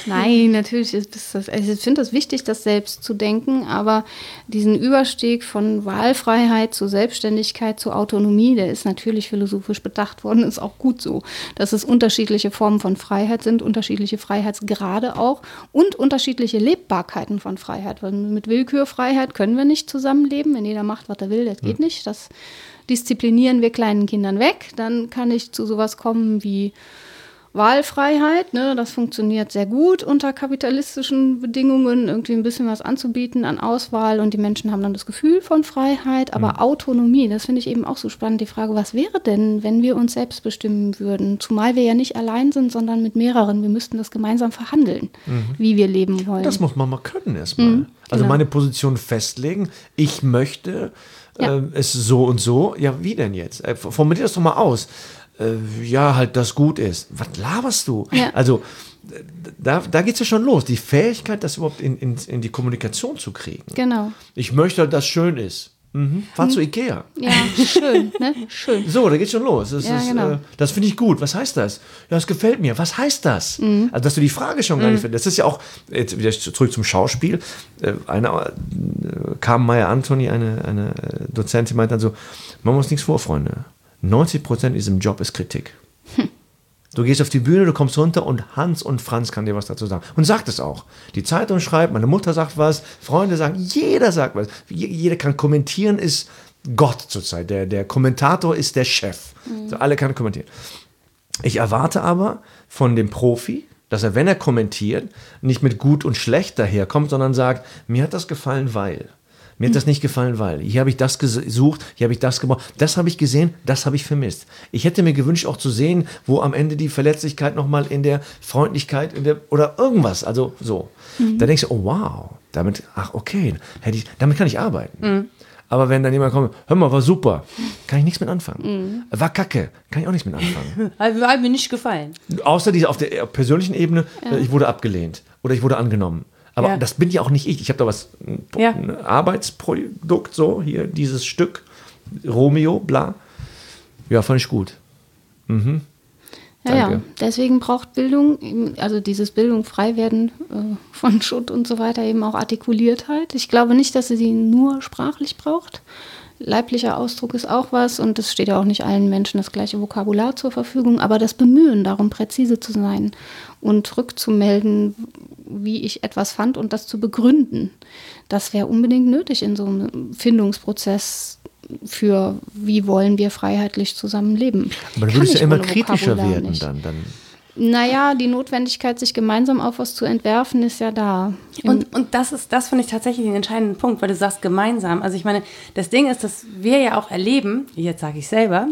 Nein, natürlich ist das, also ich finde das wichtig, das selbst zu denken, aber diesen Überstieg von Wahlfreiheit zu Selbstständigkeit zu Autonomie, der ist natürlich philosophisch bedacht worden, ist auch gut so, dass es unterschiedliche Formen von Freiheit sind, unterschiedliche Freiheitsgrade auch und unterschiedliche Lebbarkeiten von Freiheit. Weil mit Willkürfreiheit können wir nicht zusammenleben, wenn jeder macht, was er will, das geht nicht. Das disziplinieren wir kleinen Kindern weg. Dann kann ich zu sowas kommen wie Wahlfreiheit, ne, das funktioniert sehr gut unter kapitalistischen Bedingungen, irgendwie ein bisschen was anzubieten an Auswahl und die Menschen haben dann das Gefühl von Freiheit, aber Autonomie, das finde ich eben auch so spannend, die Frage, was wäre denn, wenn wir uns selbst bestimmen würden, zumal wir ja nicht allein sind, sondern mit mehreren, wir müssten das gemeinsam verhandeln, wie wir leben wollen. Das muss man mal können erstmal. also genau. meine Position festlegen. Ich möchte Ja. äh, es so und so. Ja, wie denn jetzt? Äh, formulier das doch mal aus. Äh, ja, halt, das gut ist. Was laberst du? Ja. Also, da, da geht es ja schon los. Die Fähigkeit, das überhaupt in, in, in die Kommunikation zu kriegen. genau. Ich möchte, dass es schön ist. Mhm. Fahr zu Ikea. Ja, schön, ne? Schön. So, da geht schon los. Das, Ja, ist, genau. äh, das finde ich gut. Was heißt das? Ja, das gefällt mir. Was heißt das? Mhm. Also, dass du die Frage schon gar nicht findest. Das ist ja auch, jetzt wieder zurück zum Schauspiel. Äh, Eine, äh, Carmen Anthony, eine, eine Dozentin, meint dann so: Man muss nichts vor, Freunde. 90 Prozent in diesem Job ist Kritik. Hm. Du gehst auf die Bühne, du kommst runter und Hans und Franz kann dir was dazu sagen. Und sagt es auch. Die Zeitung schreibt, meine Mutter sagt was, Freunde sagen, jeder sagt was. Je- Jeder kann kommentieren, ist Gott zurzeit. Der, der Kommentator ist der Chef. So, alle können kommentieren. Ich erwarte aber von dem Profi, dass er, wenn er kommentiert, nicht mit gut und schlecht daherkommt, sondern sagt, mir hat das gefallen, weil. Mir hat das nicht gefallen, weil. Hier habe ich das gesucht, hier habe ich das gebraucht. Das habe ich gesehen, das habe ich vermisst. Ich hätte mir gewünscht, auch zu sehen, wo am Ende die Verletzlichkeit nochmal in der Freundlichkeit in der, oder irgendwas, also so. Da denkst du, oh wow, damit, ach okay, hätte ich, damit kann ich arbeiten. Aber wenn dann jemand kommt, hör mal, war super, kann ich nichts mit anfangen. War kacke, kann ich auch nichts mit anfangen. *laughs* Hat, mir nicht gefallen. Außer diese auf der persönlichen Ebene, äh, ich wurde abgelehnt oder ich wurde angenommen. Aber Ja. das bin ja auch nicht ich. Ich habe da was, Ja. ein Arbeitsprodukt, so hier, dieses Stück, Romeo, bla. Ja, fand ich gut. Ja, ja, Danke. deswegen braucht Bildung, also dieses Bildung frei werden äh, von Schutt und so weiter, eben auch Artikuliertheit. Ich glaube nicht, dass sie sie nur sprachlich braucht. Leiblicher Ausdruck ist auch was und es steht ja auch nicht allen Menschen das gleiche Vokabular zur Verfügung, aber das Bemühen darum, präzise zu sein und rückzumelden, wie ich etwas fand und das zu begründen, das wäre unbedingt nötig in so einem Findungsprozess für, wie wollen wir freiheitlich zusammenleben. Aber du würdest ja immer kritischer Vokabular werden nicht. dann. dann. Naja, die Notwendigkeit, sich gemeinsam auf was zu entwerfen, ist ja da. Und, und das ist, das finde ich tatsächlich den entscheidenden Punkt, weil du sagst gemeinsam. Also ich meine, das Ding ist, dass wir ja auch erleben, jetzt sage ich selber,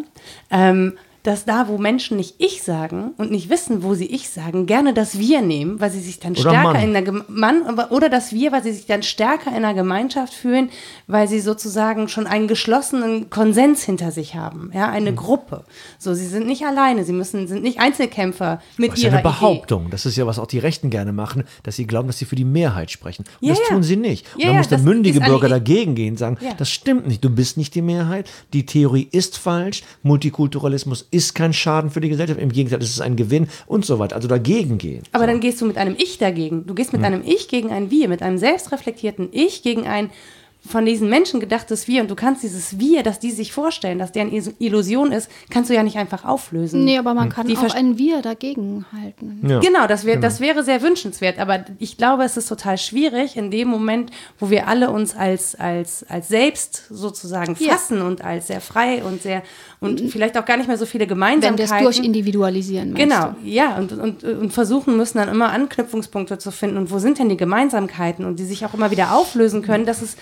ähm, dass da, wo Menschen nicht ich sagen und nicht wissen, wo sie ich sagen, gerne das wir nehmen, weil sie sich dann Oder stärker Mann. in der Gem Mann, oder das wir, weil sie sich dann stärker in einer Gemeinschaft fühlen, weil sie sozusagen schon einen geschlossenen Konsens hinter sich haben, ja, eine Hm. Gruppe. So, sie sind nicht alleine, sie müssen sind nicht Einzelkämpfer mit Das ist ja ihrer eine Idee. Behauptung. Das ist ja, was auch die Rechten gerne machen, dass sie glauben, dass sie für die Mehrheit sprechen. Und Ja, das ja. tun sie nicht. Und Ja, dann ja, muss der mündige eine Bürger dagegen gehen und sagen, Ja. das stimmt nicht, du bist nicht die Mehrheit, die Theorie ist falsch, Multikulturalismus ist kein Schaden für die Gesellschaft, im Gegenteil, es ist ein Gewinn und so weiter. Also dagegen gehen. Aber dann gehst du mit einem Ich dagegen. Du gehst mit einem Ich gegen ein Wir, mit einem selbstreflektierten Ich gegen ein von diesen Menschen gedachtes Wir. Und du kannst dieses Wir, das die sich vorstellen, dass deren Illusion ist, kannst du ja nicht einfach auflösen. Nee, aber man kann Die auch ein Wir dagegen halten. Ja. Genau, das, wär, das wäre sehr wünschenswert. Aber ich glaube, es ist total schwierig in dem Moment, wo wir alle uns als, als, als selbst sozusagen Ja. fassen und als sehr frei und sehr und vielleicht auch gar nicht mehr so viele Wenn Gemeinsamkeiten. wir es durchindividualisieren. Genau, ja, und, und, und versuchen müssen dann immer Anknüpfungspunkte zu finden. Und wo sind denn die Gemeinsamkeiten und die sich auch immer wieder auflösen können, dass es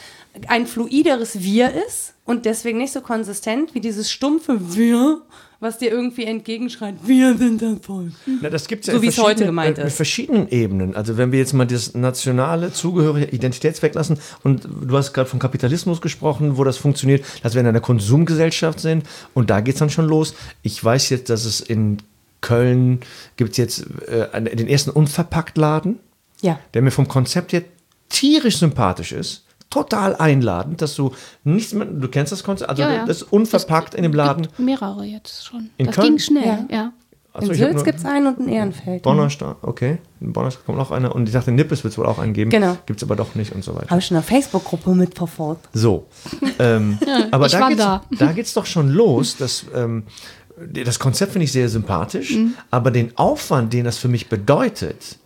ein fluideres Wir ist und deswegen nicht so konsistent wie dieses stumpfe Wir, was dir irgendwie entgegenschreit, wir sind das Volk. Na, das gibt's ja So in wie es heute gemeint äh, Mit ist. verschiedenen Ebenen. Also wenn wir jetzt mal das nationale, zugehörige Identitäts weglassen und du hast gerade von Kapitalismus gesprochen, wo das funktioniert, dass wir in einer Konsumgesellschaft sind und da geht es dann schon los. Ich weiß jetzt, dass es in Köln gibt es jetzt äh, den ersten Unverpacktladen, Ja. der mir vom Konzept her tierisch sympathisch ist. Total einladend, dass du nichts mehr, du kennst das Konzept, also Ja, ja. das ist unverpackt in dem Laden. Gibt mehrere jetzt schon. In das Köln? ging schnell, Ja. ja. Achso, in Sülz gibt es einen und in Ehrenfeld. Donnerstag, okay. In Donnerstag kommt noch einer. Und ich dachte, in Nippes wird es wohl auch einen geben. Genau. Gibt es aber doch nicht und so weiter. Habe ich schon eine Facebook-Gruppe mitverfolgt. So. ähm, *laughs* aber ich da war geht's, da. da geht's doch schon los. Dass, ähm, das Konzept finde ich sehr sympathisch, Mhm. aber den Aufwand, den das für mich bedeutet,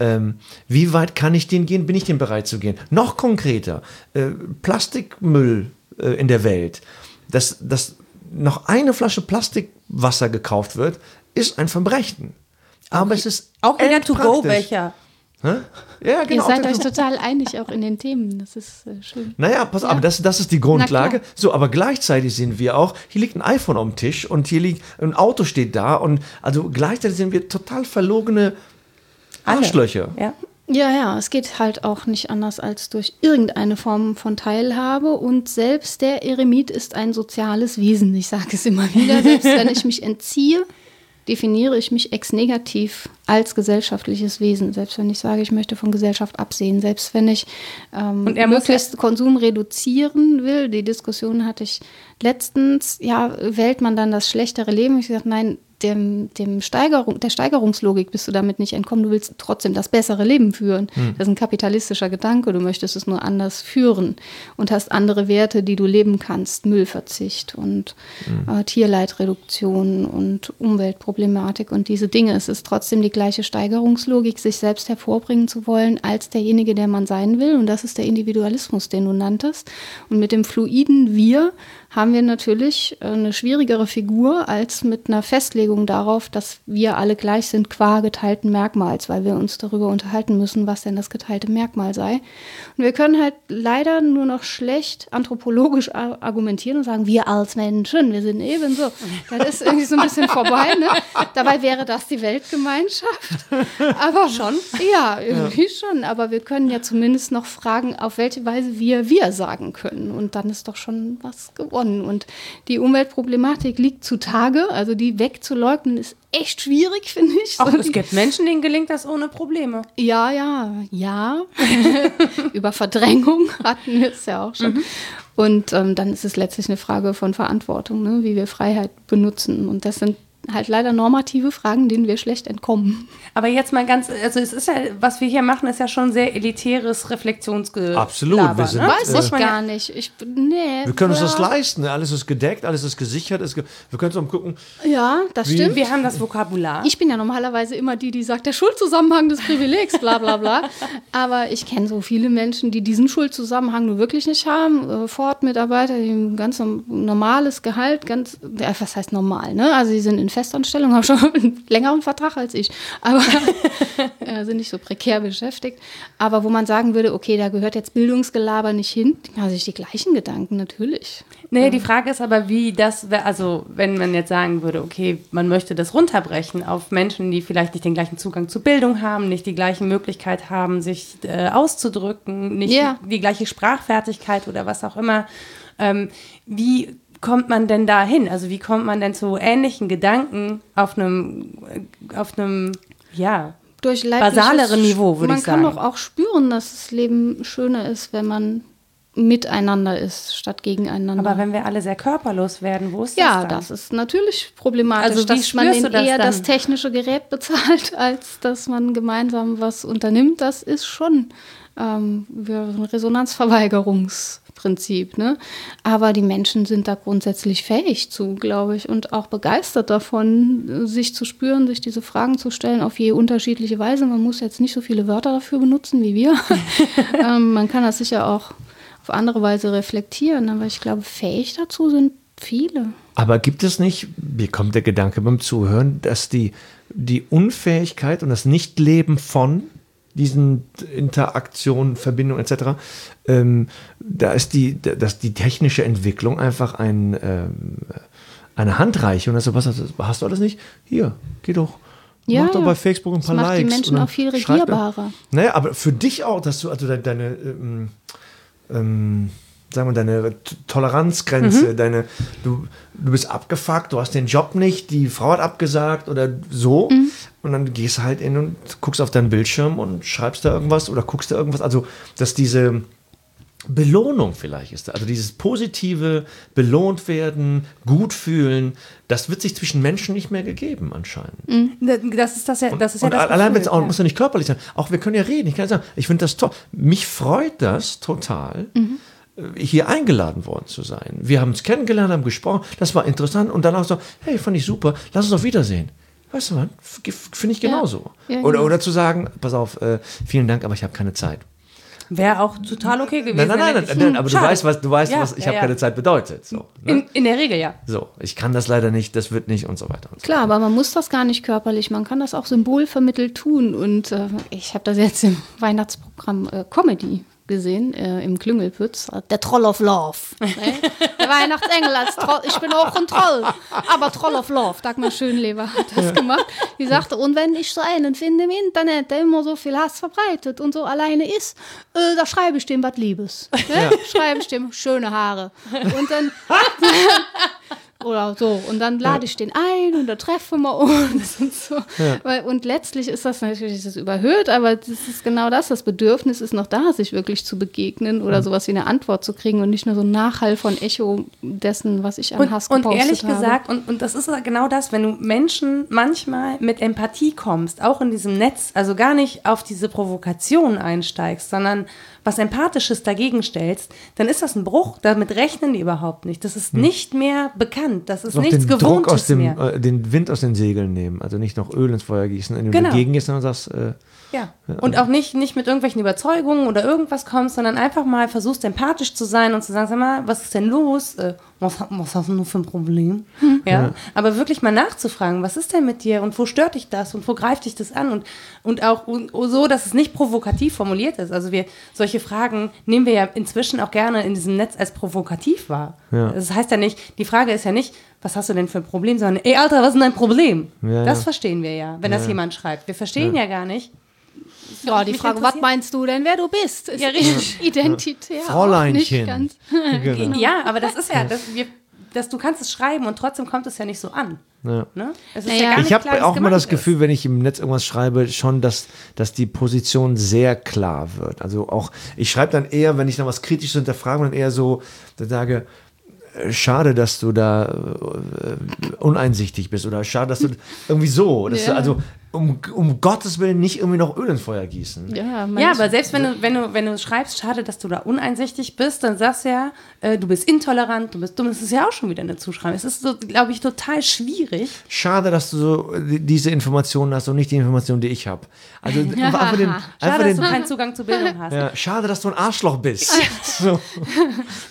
ähm, wie weit kann ich den gehen? Bin ich den bereit zu gehen? Noch konkreter, äh, Plastikmüll äh, in der Welt, dass, dass noch eine Flasche Plastikwasser gekauft wird, ist ein Verbrechen. Aber es ist Auch wieder endpraktisch. To-Go-Becher. Hä? Ja, genau. Ihr seid euch der- total einig auch in den Themen. Das ist äh, schön. naja, pass auf, Ja. aber das, das ist die Grundlage. So, aber gleichzeitig sehen wir auch, hier liegt ein iPhone auf dem Tisch und hier liegt ein Auto steht da und also gleichzeitig sind wir total verlogene Alle. Arschlöcher. Ja. Ja, ja, es geht halt auch nicht anders als durch irgendeine Form von Teilhabe. Und selbst der Eremit ist ein soziales Wesen. Ich sage es immer wieder. *laughs* Selbst wenn ich mich entziehe, definiere ich mich ex negativ als gesellschaftliches Wesen. Selbst wenn ich sage, ich möchte von Gesellschaft absehen. Selbst wenn ich ähm, Und er muss möglichst Konsum reduzieren will. Die Diskussion hatte ich letztens. Ja, wählt man dann das schlechtere Leben? Ich habe gesagt, nein, dem, dem Steigerung, der Steigerungslogik bist du damit nicht entkommen. Du willst trotzdem das bessere Leben führen. Das ist ein kapitalistischer Gedanke. Du möchtest es nur anders führen und hast andere Werte, die du leben kannst. Müllverzicht und äh, Tierleidreduktion und Umweltproblematik und diese Dinge. Es ist trotzdem die gleiche Steigerungslogik, sich selbst hervorbringen zu wollen als derjenige, der man sein will. Und das ist der Individualismus, den du nanntest. Und mit dem fluiden Wir haben wir natürlich äh, eine schwierigere Figur als mit einer Festlegung darauf, dass wir alle gleich sind qua geteilten Merkmals, weil wir uns darüber unterhalten müssen, was denn das geteilte Merkmal sei. Und wir können halt leider nur noch schlecht anthropologisch ar- argumentieren und sagen, wir als Menschen, wir sind ebenso. Das ist irgendwie so ein bisschen vorbei. Ne? Dabei wäre das die Weltgemeinschaft. Aber schon? Ja, irgendwie schon. Aber wir können ja zumindest noch fragen, auf welche Weise wir wir sagen können. Und dann ist doch schon was gewonnen. Und die Umweltproblematik liegt zutage. Also die wegzuleugnen ist echt schwierig, *laughs* finde ich. Auch So es gibt Menschen, denen gelingt das ohne Probleme. ja, ja, ja. *laughs* Über Verdrängung *laughs* hatten wir es ja auch schon. Und ähm, dann ist es letztlich eine Frage von Verantwortung, ne? wie wir Freiheit benutzen. Und das sind halt leider normative Fragen, denen wir schlecht entkommen. Aber jetzt mal ganz, also es ist ja, was wir hier machen, ist ja schon sehr elitäres Reflexionsge. Absolut, wir sind- ne? Weiß Äh, ich gar nicht. Ich, nee, Wir können uns das leisten. ne? Alles ist gedeckt, alles ist gesichert. Es, ge- wir können uns auch gucken. Ja, das Wie- stimmt. Wir haben das Vokabular. Ich bin ja normalerweise immer die, die sagt, der Schuldzusammenhang des Privilegs, bla bla bla. Aber ich kenne so viele Menschen, die diesen Schuldzusammenhang nur wirklich nicht haben. Äh, Ford-Mitarbeiter, die ein ganz norm- normales Gehalt, ganz, ja, was heißt normal, ne? Also sie sind in Festanstellung, haben schon *laughs* einen längeren Vertrag als ich, aber *laughs* äh, sind nicht so prekär beschäftigt. Aber wo man sagen würde, okay, da gehört jetzt Bildungsgelaber nicht hin, machen sich die gleichen Gedanken, natürlich. Nee, die Frage ist aber, wie das, also wenn man jetzt sagen würde, okay, man möchte das runterbrechen auf Menschen, die vielleicht nicht den gleichen Zugang zu Bildung haben, nicht die gleiche Möglichkeit haben, sich äh, auszudrücken, nicht Ja. die, die gleiche Sprachfertigkeit oder was auch immer. Ähm, wie kommt man denn da hin? Also wie kommt man denn zu ähnlichen Gedanken auf einem, auf einem, ja, Durch Basaleren Niveau, würde Man ich kann sagen. doch auch spüren, dass das Leben schöner ist, wenn man miteinander ist, statt gegeneinander. aber wenn wir alle sehr körperlos werden, wo ist ja, das dann? das ist natürlich problematisch, Also dass man das eher dann? das technische Gerät bezahlt, *laughs* als dass man gemeinsam was unternimmt. Das ist schon ähm, wir- so ein Resonanzverweigerungsprinzip. Ne? Aber die Menschen sind da grundsätzlich fähig zu, glaube ich, und auch begeistert davon, sich zu spüren, sich diese Fragen zu stellen auf je unterschiedliche Weise. Man muss jetzt nicht so viele Wörter dafür benutzen wie wir. *laughs* ähm, man kann das sicher auch auf andere Weise reflektieren, aber ich glaube, fähig dazu sind viele. Aber gibt es nicht, mir kommt der Gedanke beim Zuhören, dass die, die Unfähigkeit und das Nichtleben von diesen Interaktionen, Verbindungen etc., ähm, da ist die, dass die technische Entwicklung einfach ein, ähm, eine Handreichung. Also, was hast, du- hast du alles nicht? Hier, geh doch. Ja, Mach doch ja. bei Facebook ein Das paar macht die Likes. Menschen und dann auch viel regierbarer. Naja, aber für dich auch, dass du also deine, deine ähm, ähm, sagen wir, deine Toleranzgrenze, deine, du, du bist abgefuckt, du hast den Job nicht, die Frau hat abgesagt oder so. Und dann gehst du halt in und guckst auf deinen Bildschirm und schreibst da irgendwas oder guckst da irgendwas. Also, dass diese Belohnung vielleicht ist da. Also dieses positive belohnt werden, gut fühlen, das wird sich zwischen Menschen nicht mehr gegeben anscheinend. Das ist das ja, das ist ja Und das allein wenn es Gefühl, auch, ja. muss ja nicht körperlich sein, auch wir können ja reden. Ich kann ja sagen, ich finde das toll. Mich freut das total, äh, hier eingeladen worden zu sein. Wir haben uns kennengelernt, haben gesprochen, das war interessant und dann auch so, hey, fand ich super, lass uns auf Wiedersehen. Weißt du was, finde ich Ja. genauso. Ja, oder, genau. oder zu sagen, pass auf, äh, vielen Dank, aber ich habe keine Zeit. Wäre auch total okay gewesen. Nein, nein, nein, nein, nein aber du weißt, was, du weißt, Ja, was ich ja, habe ja. keine Zeit bedeutet. So, ne? In, in der Regel ja. so, ich kann das leider nicht, das wird nicht und so weiter. Und so Klar, aber man muss das gar nicht körperlich, man kann das auch symbolvermittelt tun. Und äh, ich habe das jetzt im Weihnachtsprogramm äh, Comedy gesehen, äh, im Klüngelpütz. Der Troll of Love. Ne? Der Weihnachtsengel als Troll. Ich bin auch ein Troll, aber Troll of Love. Dagmar Schönleber hat das gemacht. Die sagte, und wenn ich so einen finde im Internet, der immer so viel Hass verbreitet und so alleine ist, äh, da schreibe ich dem was Liebes. Ne? Schreibe ich dem schöne Haare. Und dann *laughs* *laughs* oder so. Und dann lade ich den ein und da treffen wir uns *laughs* und so. Weil, und letztlich ist das natürlich das überhöht, aber das ist genau das. Das Bedürfnis ist noch da, sich wirklich zu begegnen oder sowas wie eine Antwort zu kriegen und nicht nur so ein Nachhall von Echo dessen, was ich an Und, Hass und gepostet ehrlich habe. gesagt, und, und das ist genau das, wenn du Menschen manchmal mit Empathie kommst, auch in diesem Netz, also gar nicht auf diese Provokation einsteigst, sondern was Empathisches dagegen stellst, dann ist das ein Bruch. Damit rechnen die überhaupt nicht. Das ist nicht mehr bekannt. Das ist noch nichts den Druck Gewohntes aus dem, mehr. äh, den Wind aus den Segeln nehmen. Also nicht noch Öl ins Feuer gießen, du Genau. dagegen gehst und sagst, äh, Ja. Und auch nicht, nicht mit irgendwelchen Überzeugungen oder irgendwas kommst, sondern einfach mal versuchst, empathisch zu sein und zu sagen, sag mal, was ist denn los? Äh, was, was hast du nur für ein Problem? Ja. Aber wirklich mal nachzufragen, was ist denn mit dir und wo stört dich das und wo greift dich das an? Und, und auch und so, dass es nicht provokativ formuliert ist. Also wir, solche Fragen nehmen wir ja inzwischen auch gerne in diesem Netz als provokativ wahr. Ja. Das heißt ja nicht, die Frage ist ja nicht, was hast du denn für ein Problem, sondern, ey Alter, was ist denn dein Problem? Ja, das ja. verstehen wir ja, wenn das jemand schreibt. Wir verstehen ja, gar nicht, Ja, die Frage, was meinst du denn, wer du bist? Ist Ja, richtig. *laughs* identitär. Fräuleinchen. Nicht ganz. *laughs* genau. Ja, aber das ist ja, das, wir, das, du kannst es schreiben und trotzdem kommt es ja nicht so an. Ja. Ne? Es ist Naja. ja gar nicht Ich habe auch immer das Gefühl, wenn ich im Netz irgendwas schreibe, schon, dass, dass die Position sehr klar wird. Also auch, ich schreibe dann eher, wenn ich dann was Kritisches hinterfrage, dann eher so, dann sage, äh, schade, dass du da äh, uneinsichtig bist oder schade, dass du irgendwie so, dass du, Ja. also um, um Gottes Willen nicht irgendwie noch Öl ins Feuer gießen. Ja, Ja, aber selbst wenn du, wenn du, wenn du schreibst, schade, dass du da uneinsichtig bist, dann sagst du ja, äh, du bist intolerant, du bist dumm, das ist ja auch schon wieder eine Zuschreibung. Es ist so, glaube ich, total schwierig. Schade, dass du so die- diese Informationen hast und nicht die Informationen, die ich habe. Also *laughs* einfach den, einfach Schade, dass den, du keinen Zugang zur Bildung hast. ja, schade, dass du ein Arschloch bist. *laughs* *laughs* So.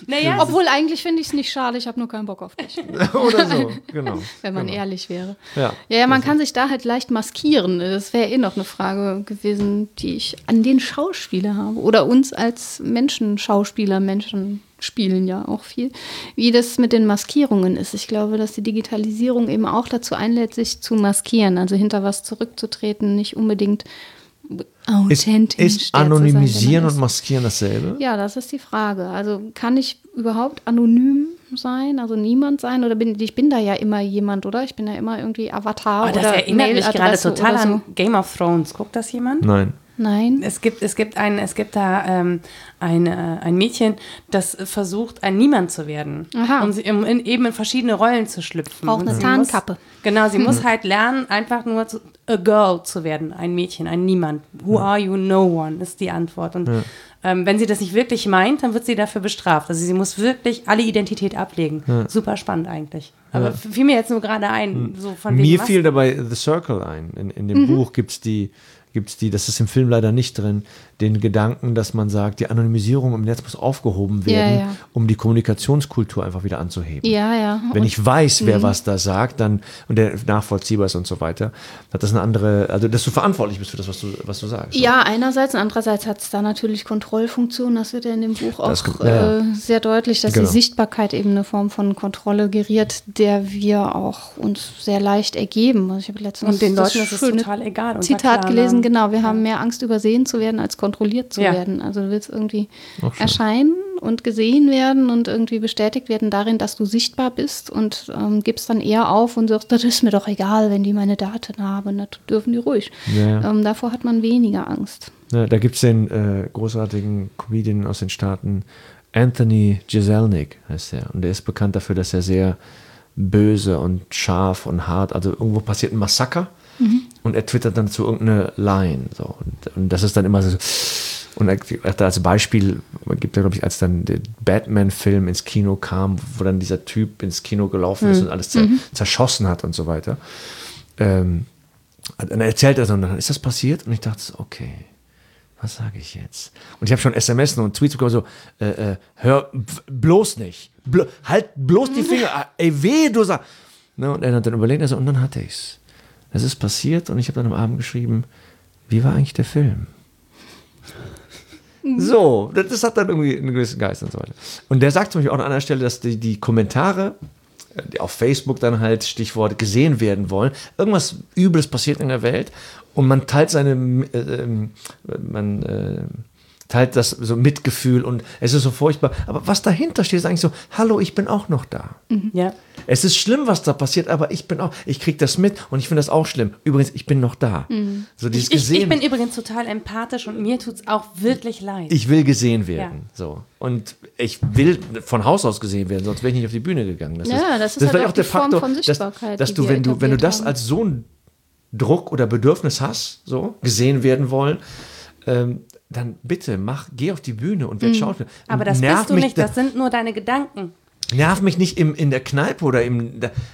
Naja, Obwohl eigentlich finde ich es nicht schade, ich habe nur keinen Bock auf dich, Oder so, genau. wenn man genau. ehrlich wäre. Ja. Ja, ja, man kann sich da halt leicht maskieren. Das wäre eh noch eine Frage gewesen, die ich an den Schauspieler habe. Oder uns als Menschen, Schauspieler, Menschen spielen ja auch viel. Wie das mit den Maskierungen ist. Ich glaube, dass die Digitalisierung eben auch dazu einlädt, sich zu maskieren. Also hinter was zurückzutreten, nicht unbedingt Ist, authentisch. ist sein, Anonymisieren man und ist. Maskieren dasselbe? Ja, das ist die Frage. Also kann ich überhaupt anonym sein, also niemand sein? Oder bin ich bin da ja immer jemand, oder? Ich bin ja immer irgendwie Avatar oh, das oder erinnert mich gerade total so. an Game of Thrones. Guckt das jemand? Nein. Nein. Es gibt, es gibt ein, es gibt da ähm, ein, äh, ein Mädchen, das versucht, ein Niemand zu werden. Aha. Um, sie, um in, eben in verschiedene Rollen zu schlüpfen. Braucht Und eine Tarnkappe. Muss, genau, sie muss halt lernen, einfach nur zu, a girl zu werden, ein Mädchen, ein Niemand. Who are you? No one ist die Antwort. Und ähm, wenn sie das nicht wirklich meint, dann wird sie dafür bestraft. Also sie muss wirklich alle Identität ablegen. Super spannend eigentlich. Aber fiel mir jetzt nur gerade ein, so von wegen Mir Mas- fiel dabei The Circle ein. In, in dem Buch gibt es die, gibt's die, das ist im Film leider nicht drin, den Gedanken, dass man sagt, die Anonymisierung im Netz muss aufgehoben Ja, werden, ja. um die Kommunikationskultur einfach wieder anzuheben. Ja, ja. Wenn Und- ich weiß, wer was da sagt, dann und der nachvollziehbar ist und so weiter, hat das eine andere, also dass du verantwortlich bist für das, was du, was du sagst. ja, einerseits und andererseits hat es da natürlich Kontrollfunktionen. Das wird ja in dem Buch auch Das kommt- ja, ja. äh, sehr deutlich, dass Genau. die Sichtbarkeit eben eine Form von Kontrolle geriert, der wir auch uns sehr leicht ergeben. Also ich habe letztens Und den das Leuten ist es total egal. Zitat Klarnamen. gelesen, genau. Wir haben mehr Angst, übersehen zu werden, als kontrolliert zu Ja. werden. Also du willst irgendwie erscheinen und gesehen werden und irgendwie bestätigt werden darin, dass du sichtbar bist und ähm, gibst dann eher auf und sagst, das ist mir doch egal, wenn die meine Daten haben, das dürfen die ruhig. Ja. Ähm, davor hat man weniger Angst. Ja, da gibt es den äh, großartigen Comedian aus den Staaten, Anthony Jeselnik heißt er. Und der ist bekannt dafür, dass er sehr böse und scharf und hart, also irgendwo passiert ein Massaker und er twittert dann zu irgendeine Line. So. Und, und das ist dann immer so. Und er als Beispiel, gibt er, glaube ich, als dann der Batman-Film ins Kino kam, wo dann dieser Typ ins Kino gelaufen ist und alles zer zerschossen hat und so weiter. Ähm, dann erzählt er so, und dann ist das passiert und ich dachte, so, okay, was sage ich jetzt? Und ich habe schon SMS und Tweets bekommen, so, äh, äh, hör bloß nicht, Blo halt bloß die Finger, ah, ey, weh, du sagst. Ne, und er hat dann überlegt, also, und dann hatte ich's. Es ist passiert und ich habe dann am Abend geschrieben, wie war eigentlich der Film? So, das, das hat dann irgendwie einen gewissen Geist und so weiter. Und der sagt zum Beispiel auch an einer Stelle, dass die, die Kommentare äh, die auf Facebook dann halt Stichwort gesehen werden wollen. Irgendwas Übles passiert in der Welt und man teilt seine, äh, ähm, man äh, teilt das so Mitgefühl und es ist so furchtbar. Aber was dahinter steht, ist eigentlich so, hallo, ich bin auch noch da. Ja. Es ist schlimm, was da passiert, aber ich bin auch, ich krieg das mit und ich finde das auch schlimm. Übrigens, ich bin noch da. So dieses Ich, ich, gesehen. ich bin übrigens total empathisch und mir tut es auch wirklich leid. Ich will gesehen werden. So. Und ich will von Haus aus gesehen werden, sonst wäre ich nicht auf die Bühne gegangen. Das Ja, das ist halt vielleicht auch die Form von Sichtbarkeit, dass, dass die du, wenn du, wenn du das haben. als so ein Druck oder Bedürfnis hast, so gesehen werden wollen, ähm, dann bitte mach, geh auf die Bühne und werd Schauspieler. Mhm. Aber Und das bist du nicht, da- das sind nur deine Gedanken. Nerv mich nicht im, in der Kneipe oder im.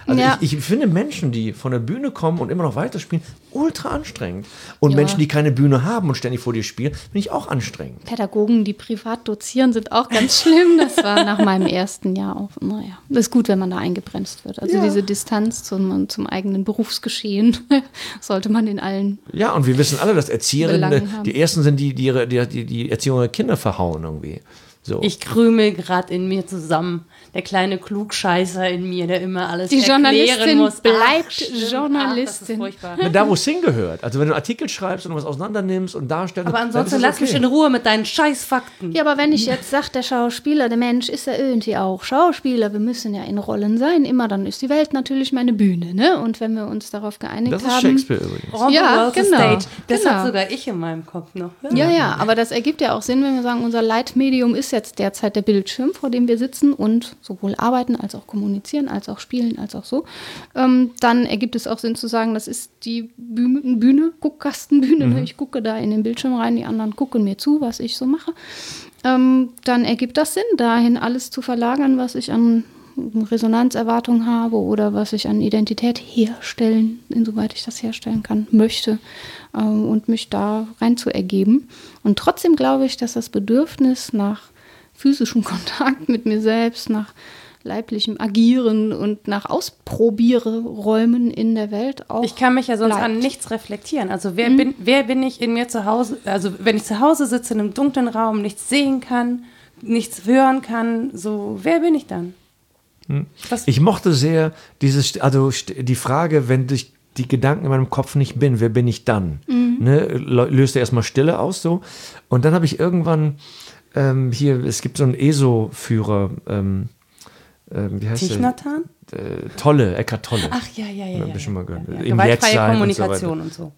Also Ja. ich, ich finde Menschen, die von der Bühne kommen und immer noch weiterspielen, ultra anstrengend. Und Ja. Menschen, die keine Bühne haben und ständig vor dir spielen, finde ich auch anstrengend. Pädagogen, die privat dozieren, sind auch ganz *laughs* schlimm. Das war nach meinem ersten Jahr auch. Naja, das ist gut, wenn man da eingebremst wird. Also Ja. diese Distanz zum, zum eigenen Berufsgeschehen *laughs* sollte man in allen. Ja, und wir wissen alle, dass Erzieherinnen die ersten sind, die die, die, die Erziehung ihrer Kinder verhauen irgendwie. So. Ich krümel gerade in mir zusammen. Der kleine Klugscheißer in mir, der immer alles Die erklären Journalistin muss. bleibt stimmt. Journalistin. Ach, das da, wo es hingehört. Also wenn du einen Artikel schreibst und was auseinander nimmst und darstellst. Aber ansonsten lass es mich okay. in Ruhe mit deinen Scheißfakten. Ja, aber wenn ich jetzt sage, der Schauspieler, der Mensch ist ja irgendwie auch Schauspieler, wir müssen ja in Rollen sein, immer, dann ist die Welt natürlich meine Bühne, ne? Und wenn wir uns darauf geeinigt Das ist haben. Shakespeare übrigens. On Ja, the world genau, stage. Das genau. hat sogar ich in meinem Kopf noch. Ja, ja, aber das ergibt ja auch Sinn, wenn wir sagen, unser Leitmedium ist jetzt derzeit der Bildschirm, vor dem wir sitzen und sowohl arbeiten als auch kommunizieren, als auch spielen, als auch so, ähm, dann ergibt es auch Sinn zu sagen, das ist die Bühne, Bühne Guckkastenbühne. Ne? Ich gucke da in den Bildschirm rein, die anderen gucken mir zu, was ich so mache. Ähm, dann ergibt das Sinn, dahin alles zu verlagern, was ich an Resonanzerwartung habe oder was ich an Identität herstellen, insoweit ich das herstellen kann, möchte äh, und mich da rein zu ergeben. Und trotzdem glaube ich, dass das Bedürfnis nach physischem *laughs* Kontakt mit mir selbst, nach leiblichem Agieren und nach Ausprobierräumen in der Welt auch. Ich kann mich ja sonst bleibt. an nichts reflektieren. Also wer, bin, wer bin ich in mir zu Hause? Also wenn ich zu Hause sitze in einem dunklen Raum, nichts sehen kann, nichts hören kann, so wer bin ich dann? Was, Ich mochte sehr dieses, also die Frage, wenn ich die Gedanken in meinem Kopf nicht bin, wer bin ich dann? Ne, lö- löste erstmal Stille aus so. Und dann habe ich irgendwann ähm, hier, es gibt so einen ESO-Führer, ähm, ähm, wie heißt der? Tichnatan? Äh, Tolle, Eckart Tolle. Ach ja, ja, ja. Hab ja, ich schon mal gehört. ja, ja. Gewaltfreie Kommunikation und so.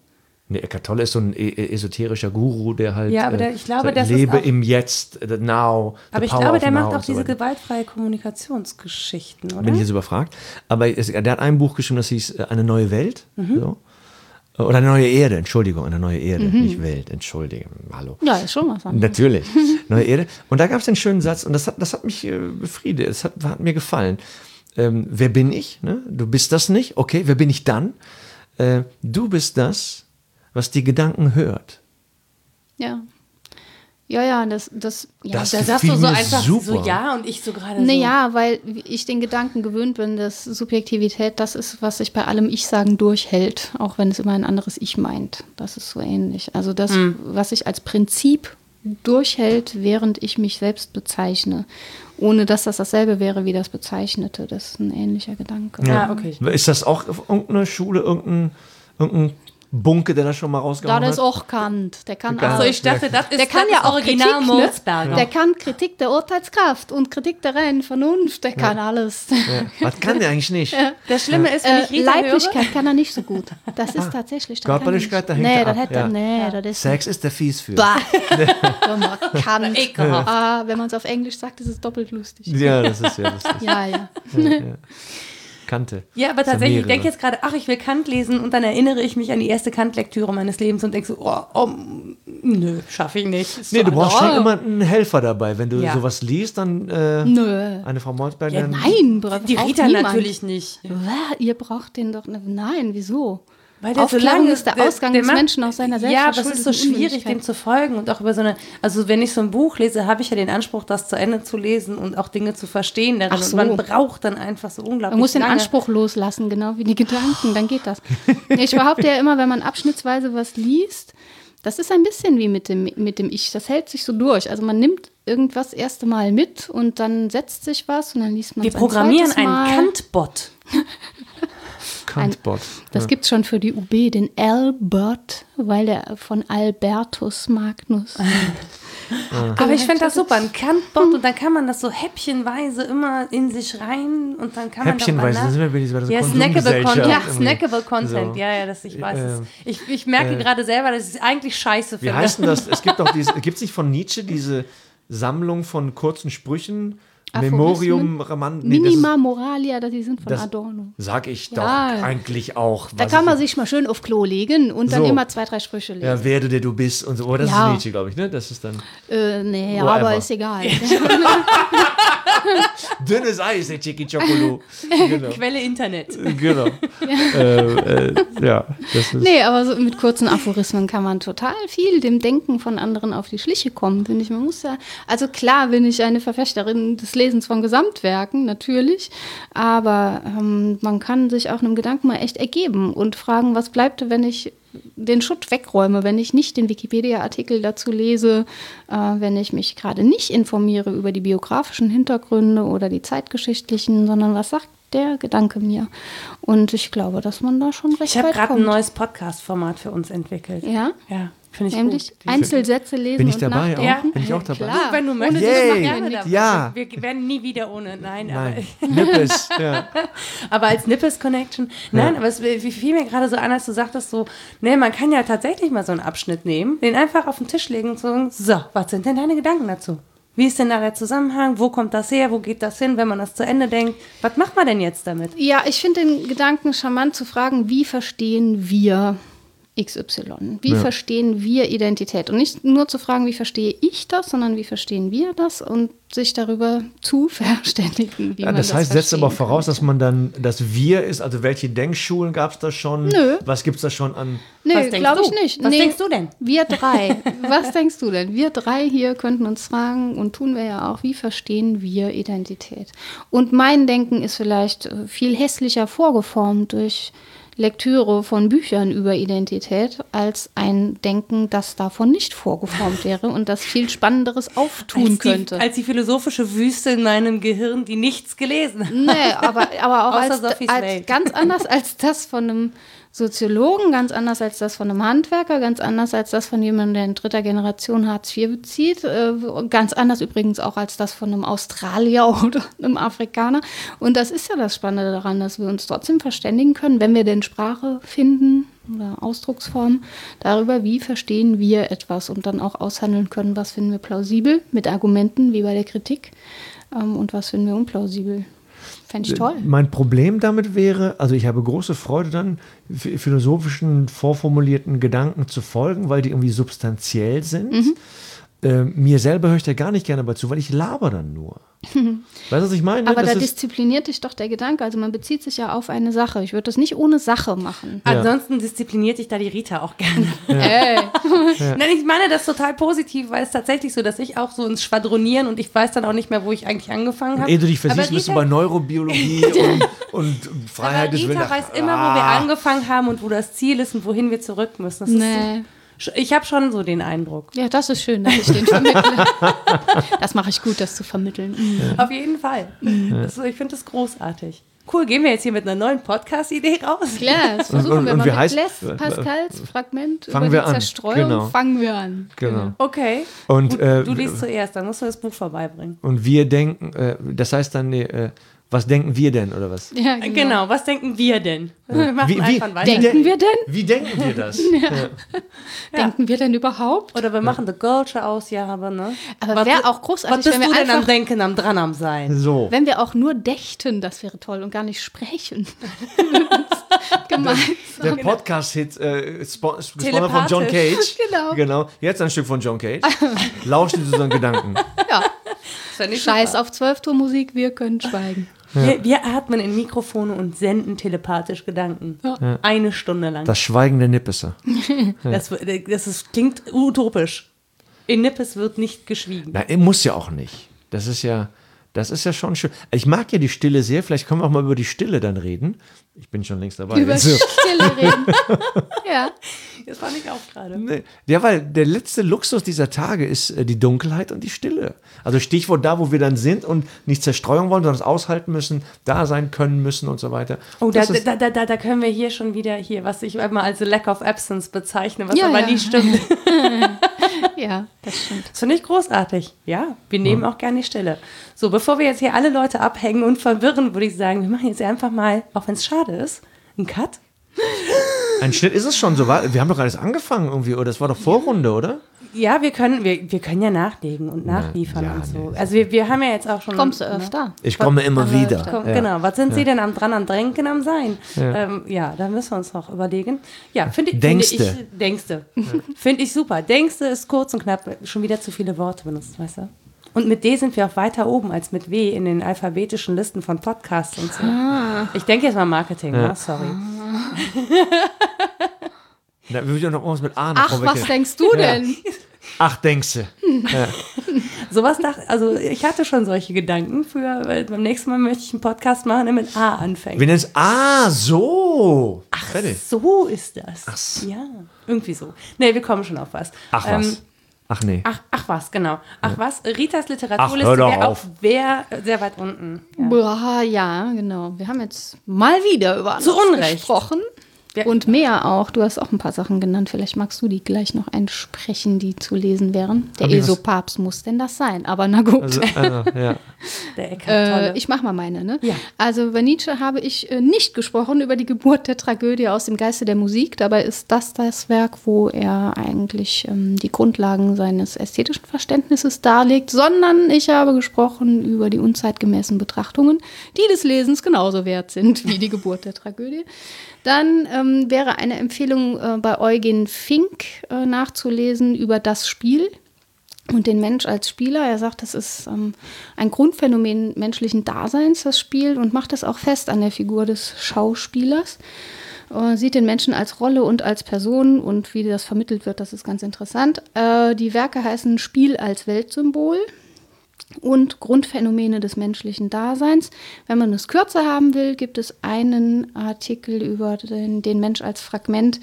Nee, Eckart Tolle ist so ein e e- esoterischer Guru, der halt Ja, aber äh, der- ich glaube, so, das ist lebe im Jetzt, the now, the Aber ich glaube, der macht auch so diese weiter. gewaltfreie Kommunikationsgeschichten, oder? Bin ich jetzt überfragt. Aber es, der hat ein Buch geschrieben, das hieß äh, Eine neue Welt. Mhm. So. Oder eine neue Erde, Entschuldigung, eine neue Erde, nicht Welt, entschuldige, hallo. ja, ist schon was anderes. Natürlich, *laughs* neue Erde. Und da gab es den schönen Satz, und das hat, das hat mich äh, befriedet, es hat, hat mir gefallen. Ähm, wer bin ich? Ne? Du bist das nicht, okay, wer bin ich dann? Äh, du bist das, was die Gedanken hört. Ja. Ja, ja, das, das, ja, Das Da das sagst du so einfach super. so ja und ich so gerade so. Naja, weil ich den Gedanken gewöhnt bin, dass Subjektivität das ist, was sich bei allem Ich-Sagen durchhält, auch wenn es immer ein anderes Ich meint. Das ist so ähnlich. Also das, was sich als Prinzip durchhält, während ich mich selbst bezeichne, ohne dass das dasselbe wäre wie das Bezeichnete. Das ist ein ähnlicher Gedanke. Ja, okay. Ist das auch auf irgendeiner Schule, irgendein, irgendein Bunke, der das schon mal Da rausgehauen das hat? auch Kant. Der kann Kant. So, auch. ich dachte, das ist, Der kann das ja ist auch Original Kritik, ne? Molsberger. Der kann Kritik der Urteilskraft und Kritik der reinen Vernunft. Der kann alles. Ja. Was kann der eigentlich nicht? Das Schlimme ist, wenn ich Äh, Rita höre, Leiblichkeit kann er nicht so gut. Das ist tatsächlich. das Körperlichkeit, da hängt er er ab, Nee, hätte, ja. nee, das ist Sex ist der fies für. Bah. *laughs* Kant. *laughs* Ekelhaft. Ah, wenn man es auf Englisch sagt, ist es doppelt lustig. Ja, das ist ja lustig. Ja, ja. Kante. Ja, aber tatsächlich, ich denke jetzt gerade, ach, ich will Kant lesen und dann erinnere ich mich an die erste Kant-Lektüre meines Lebens und denke so, oh, oh nö, schaffe ich nicht. Ist Nee, so du brauchst schon immer einen Helfer dabei. Wenn du Ja. sowas liest, dann äh, Nö. eine Frau Molsberg. Ja, Nein, braucht Die Rita niemand. natürlich nicht. Wah, Ihr braucht den doch. Nein, wieso? Weil der so Aufklärung lange- ist der Ausgang des macht- Menschen aus seiner Ja, aber es ist so schwierig, dem zu folgen und auch über so eine, also wenn ich so ein Buch lese, habe ich ja den Anspruch, das zu Ende zu lesen und auch Dinge zu verstehen darin. Ach so. Und man braucht dann einfach so unglaublich Man muss den lange. Anspruch loslassen, genau wie die Gedanken, dann geht das. Ich behaupte ja immer, wenn man abschnittsweise was liest, das ist ein bisschen wie mit dem, mit dem Ich. Das hält sich so durch. Also man nimmt irgendwas erste Mal mit und dann setzt sich was und dann liest man Wir programmieren einen Mal. *laughs* Kant-Bot. Kantbot. Das ja. gibt es schon für die UB, den L-Bot, weil der von Albertus Magnus. *laughs* Aber ich finde das super, ein Kant-Bot und dann kann man das so häppchenweise immer in sich rein und dann kann man Häppchenweise, dann sind wir bei dieser Ja, snackable Content. Ja, snackable Content. So. Ja, ja, das, ich weiß es. Ähm, Ich, ich merke gerade selber, dass ich es eigentlich scheiße Wie finde. heißt denn das? *laughs* Es gibt doch diese, gibt es nicht von Nietzsche diese Sammlung von kurzen Sprüchen? Memorium Roman? Nee, das Minima Moralia, das die sind von Adorno. Sag ich doch Ja. eigentlich auch. Da kann man sich mal schön auf Klo legen und dann So. immer zwei, drei Sprüche lesen. Ja, werde der du bist und so. Oh, das Ja. ist Nietzsche, glaube ich, ne? Das ist dann Äh, nee, Whatever. aber ist egal. *laughs* *laughs* dünnes Eis, der Chicky Chocolo. Genau. Quelle Internet. genau. äh, äh, ja, das ist. nee, aber so mit kurzen Aphorismen kann man total viel dem Denken von anderen auf die Schliche kommen, finde ich. Man muss ja, also klar bin ich eine Verfechterin des Lesens von Gesamtwerken, natürlich, aber ähm, man kann sich auch einem Gedanken mal echt ergeben und fragen, was bleibt, wenn ich den Schutt wegräume, wenn ich nicht den Wikipedia-Artikel dazu lese, äh, wenn ich mich gerade nicht informiere über die biografischen Hintergründe oder die zeitgeschichtlichen, sondern was sagt der Gedanke mir? Und ich glaube, dass man da schon recht Ich habe gerade ein neues Podcast-Format für uns entwickelt. Ja? Ja, finde ich Nämlich gut. Einzelsätze lesen Bin ich und dabei nachdenken. Ja. Bin ich auch dabei? Klar. Du, wenn du möchtest, Yay. ich mach gerne dabei. Ja. Wir werden nie wieder ohne. Nein, Nein, Aber, *laughs* Nippes. Ja. aber als Nippes Connection. Nein, aber es wie fiel mir gerade so an, als du sagtest so, ne, man kann ja tatsächlich mal so einen Abschnitt nehmen, den einfach auf den Tisch legen und sagen, so, was sind denn deine Gedanken dazu? Wie ist denn da der Zusammenhang? Wo kommt das her? Wo geht das hin, wenn man das zu Ende denkt? Was macht man denn jetzt damit? Ja, ich finde den Gedanken charmant zu fragen, wie verstehen wir XY? Wie Ja. verstehen wir Identität? Und nicht nur zu fragen, wie verstehe ich das, sondern wie verstehen wir das und sich darüber zu *laughs* verständigen. Wie Ja, man das heißt, setzt aber voraus, könnte. dass man dann das Wir ist, also welche Denkschulen gab es da schon? Nö. Was gibt es da schon an? Denkst glaube ich nicht. Was nee, denkst du denn? Wir drei. *laughs* Was denkst du denn? Wir drei hier könnten uns fragen und tun wir ja auch, wie verstehen wir Identität? Und mein Denken ist vielleicht äh, viel hässlicher vorgeformt durch Lektüre von Büchern über Identität als ein Denken, das davon nicht vorgeformt wäre und das viel Spannenderes auftun als könnte. Die, als die philosophische Wüste in meinem Gehirn, die nichts gelesen hat. Nee, aber, aber auch als, als ganz anders als das von einem Soziologen, ganz anders als das von einem Handwerker, ganz anders als das von jemandem, der in dritter Generation Hartz IV bezieht, äh, ganz anders übrigens auch als das von einem Australier *laughs* oder einem Afrikaner. Und das ist ja das Spannende daran, dass wir uns trotzdem verständigen können, wenn wir denn Sprache finden oder Ausdrucksform darüber, wie verstehen wir etwas und dann auch aushandeln können, was finden wir plausibel mit Argumenten wie bei der Kritik ähm, und was finden wir unplausibel. Fände ich toll. Mein Problem damit wäre, also ich habe große Freude dann, ph- philosophischen, vorformulierten Gedanken zu folgen, weil die irgendwie substanziell sind. Mhm. Äh, mir selber höre ich da gar nicht gerne bei zu, weil ich laber dann nur. *laughs* weißt du, was ich meine? Aber Das da diszipliniert dich doch der Gedanke. Also man bezieht sich ja auf eine Sache. Ich würde das nicht ohne Sache machen. Ansonsten diszipliniert dich da die Rita auch gerne. *laughs* Ey. *laughs* Nein, ich meine das total positiv, weil es tatsächlich so, dass ich auch so ins Schwadronieren und ich weiß dann auch nicht mehr, wo ich eigentlich angefangen habe. Ehe du dich Aber versiehst, bist du Rita- bei Neurobiologie und, und Freiheit Aber des Rita Willens. weiß immer, wo wir Ah. angefangen haben und wo das Ziel ist und wohin wir zurück müssen. Das Nee. ist so, ich habe schon so den Eindruck. Ja, das ist schön, dass ich den vermittle. *laughs* das mache ich gut, das zu vermitteln. Mhm. Auf jeden Fall. Das, ich finde das großartig. Cool, gehen wir jetzt hier mit einer neuen Podcast-Idee raus? Klar, das *laughs* versuchen und- wir und mal wie mit heißt- Les Pascals Fragment Fangen über wir die an. Zerstreuung. Genau. Fangen wir an. Genau. Okay. Und, Gut, äh, du liest zuerst, dann musst du das Buch vorbeibringen. Und wir denken, äh, das heißt dann, nee, äh, was denken wir denn oder was? Ja, Genau. was denken wir denn? Wir machen Wie- wie- einfach weiter. wie Denken wir denn? Wie denken wir das? *laughs* Denken wir denn überhaupt? Oder wir machen The Girlsche Ausgabe, ne? Aber Was- wäre auch großartig, Was bist wenn wir du denn am einfach- Denken, am Dran am Sein? So. Wenn wir auch nur dächten, das wäre toll und gar nicht sprechen. *laughs* Gemein. Der Podcast-Hit, äh, spo gesponsert von John. Cage. *laughs* Genau. Genau. Jetzt ein Stück von John Cage. Lauscht zu unseren Gedanken. Ja, scheiß super. auf Zwölftour-Musik, wir können schweigen. Wir, wir atmen in Mikrofone und senden telepathisch Gedanken. Eine Stunde lang. Das, Schweigen der Nippesser. *laughs* das, das ist, klingt utopisch. In Nippes wird nicht geschwiegen. Na, muss ja auch nicht. Das ist ja, das ist ja schon schön. Ich mag ja die Stille sehr. Vielleicht können wir auch mal über die Stille dann reden. Ich bin schon längst dabei. Über So. Stille reden. *laughs* ja. Das fand ich auch gerade. Nee. Ja, weil der letzte Luxus dieser Tage ist äh, die Dunkelheit und die Stille. Also Stichwort da, wo wir dann sind und nicht Zerstreuung wollen, sondern es aushalten müssen, da sein können müssen und so weiter. Oh, da, da, da, da, da können wir hier schon wieder hier, was ich immer als Lack of Absence bezeichne, was Ja, aber ja. nie stimmt. *laughs* ja, das stimmt. Das finde ich großartig. Ja, wir nehmen auch gerne die Stille. So, bevor wir jetzt hier alle Leute abhängen und verwirren, würde ich sagen, wir machen jetzt einfach mal, auch wenn es schade ist, einen Cut. Ein Schnitt ist es schon so. Wir haben doch alles angefangen irgendwie, oder? Das war doch Vorrunde, oder? Ja, wir können, wir, wir können ja nachlegen und nachliefern ja, und so. nee. Also wir, wir haben ja jetzt auch schon. Kommst du ne? öfter? Ich komme immer Aber wieder. Komm, ja. Genau, was sind Sie denn am dran, am Drängen, am Sein? Ja, ähm, ja da müssen wir uns noch überlegen. Ja, finde Denkste. ich, denkste. *laughs* Finde ich super. Denkste ist kurz und knapp, schon wieder zu viele Worte benutzt, weißt du? Und mit D sind wir auch weiter oben als mit W in den alphabetischen Listen von Podcasts und so. Ich denke jetzt mal Marketing, ne? sorry. Da würde ich noch irgendwas mit A noch Ach, was denkst du denn? *laughs* Ach, denkst du. *laughs* Sowas dachte, also ich hatte schon solche Gedanken für, weil beim nächsten Mal möchte ich einen Podcast machen, der mit A anfängt. Wir nennen es Ah, so. Ach, fertig. So ist das. Ach. Ja, irgendwie so. Nee, wir kommen schon auf was. Ach, Ähm, was. Ach, nee. Ach, ach was, genau. Ach was, Ritas Literaturliste wäre auch auf. wer, sehr weit unten. Ja. Boah, ja, genau. Wir haben jetzt mal wieder über Zu Unrecht. gesprochen. Und mehr auch. Du hast auch ein paar Sachen genannt. Vielleicht magst du die gleich noch einsprechen, die zu lesen wären. Der ESO-Papst muss denn das sein? Aber na gut. Also, *laughs* äh, ja. Äh, ich mache mal meine, ne? Ja. Also bei Nietzsche habe ich äh, nicht gesprochen über die Geburt der Tragödie aus dem Geiste der Musik. Dabei ist das das Werk, wo er eigentlich ähm, die Grundlagen seines ästhetischen Verständnisses darlegt, sondern ich habe gesprochen über die unzeitgemäßen Betrachtungen, die des Lesens genauso wert sind wie die Geburt der Tragödie. Dann ähm, wäre eine Empfehlung äh, bei Eugen Fink äh, nachzulesen über das Spiel und den Mensch als Spieler. Er sagt, das ist ähm, ein Grundphänomen menschlichen Daseins, das Spiel, und macht das auch fest an der Figur des Schauspielers. Äh, sieht den Menschen als Rolle und als Person und wie das vermittelt wird, das ist ganz interessant. Äh, die Werke heißen Spiel als Weltsymbol und Grundphänomene des menschlichen Daseins. Wenn man es kürzer haben will, gibt es einen Artikel über den, den Mensch als Fragment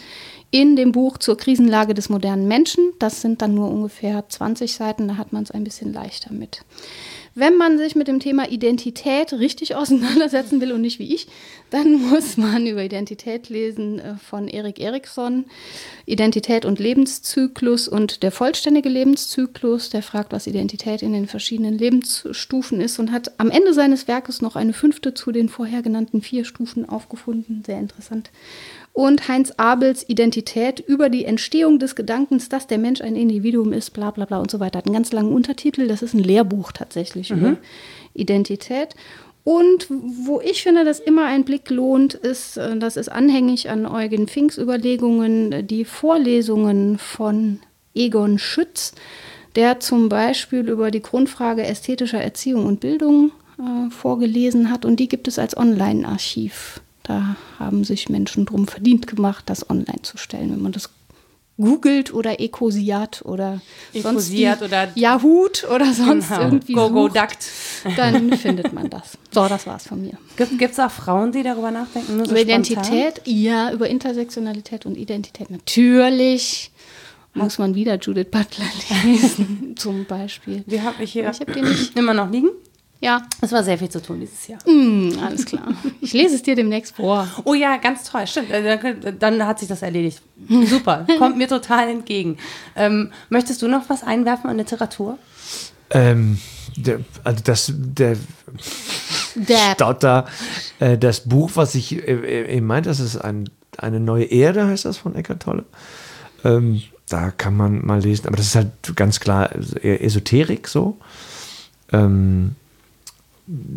in dem Buch zur Krisenlage des modernen Menschen. Das sind dann nur ungefähr 20 Seiten, da hat man es ein bisschen leichter mit. Wenn man sich mit dem Thema Identität richtig auseinandersetzen will und nicht wie ich, dann *laughs* muss man über Identität lesen äh, von Erik Eriksson. Identität und Lebenszyklus und der vollständige Lebenszyklus. Der fragt, was Identität in den verschiedenen Lebensstufen ist und hat am Ende seines Werkes noch eine fünfte zu den vorher genannten vier Stufen aufgefunden. Sehr interessant. Und Heinz Abels Identität über die Entstehung des Gedankens, dass der Mensch ein Individuum ist, bla bla bla und so weiter. Hat einen ganz langen Untertitel. Das ist ein Lehrbuch tatsächlich über Identität. Und wo ich finde, dass immer ein Blick lohnt, ist, äh, das ist anhängig an Eugen Finks Überlegungen, die Vorlesungen von Egon Schütz, der zum Beispiel über die Grundfrage ästhetischer Erziehung und Bildung äh, vorgelesen hat. Und die gibt es als Online-Archiv. Da haben sich Menschen drum verdient gemacht, das online zu stellen. Wenn man das googelt oder Ecosiat oder sonst die Ecosiat oder- Yahoo oder sonst Genau. irgendwie Go, go, sucht, Duct. dann findet man das. So, das war's von mir. Gibt es auch Frauen, die darüber nachdenken? So Über spontan? Identität, ja, über Intersektionalität und Identität natürlich. Muss man wieder Judith Butler *laughs* lesen, zum Beispiel. Die habe ich hier Ich habe den nicht. immer noch liegen. Ja, Es war sehr viel zu tun dieses Jahr. hm, alles klar. Ich lese es dir demnächst vor. Oh ja, ganz toll, stimmt. Äh, Dann, hat sich das erledigt. Super, *laughs* kommt mir total entgegen. Ähm, möchtest du noch was einwerfen an Literatur? Ähm, der, also das, der Dab. Stotter, äh, das Buch, was ich äh, äh, eben meinte, das ist ein, eine neue Erde, heißt das von Eckart Tolle. Ähm, da kann man mal lesen, aber das ist halt ganz klar eher Esoterik so. Ähm,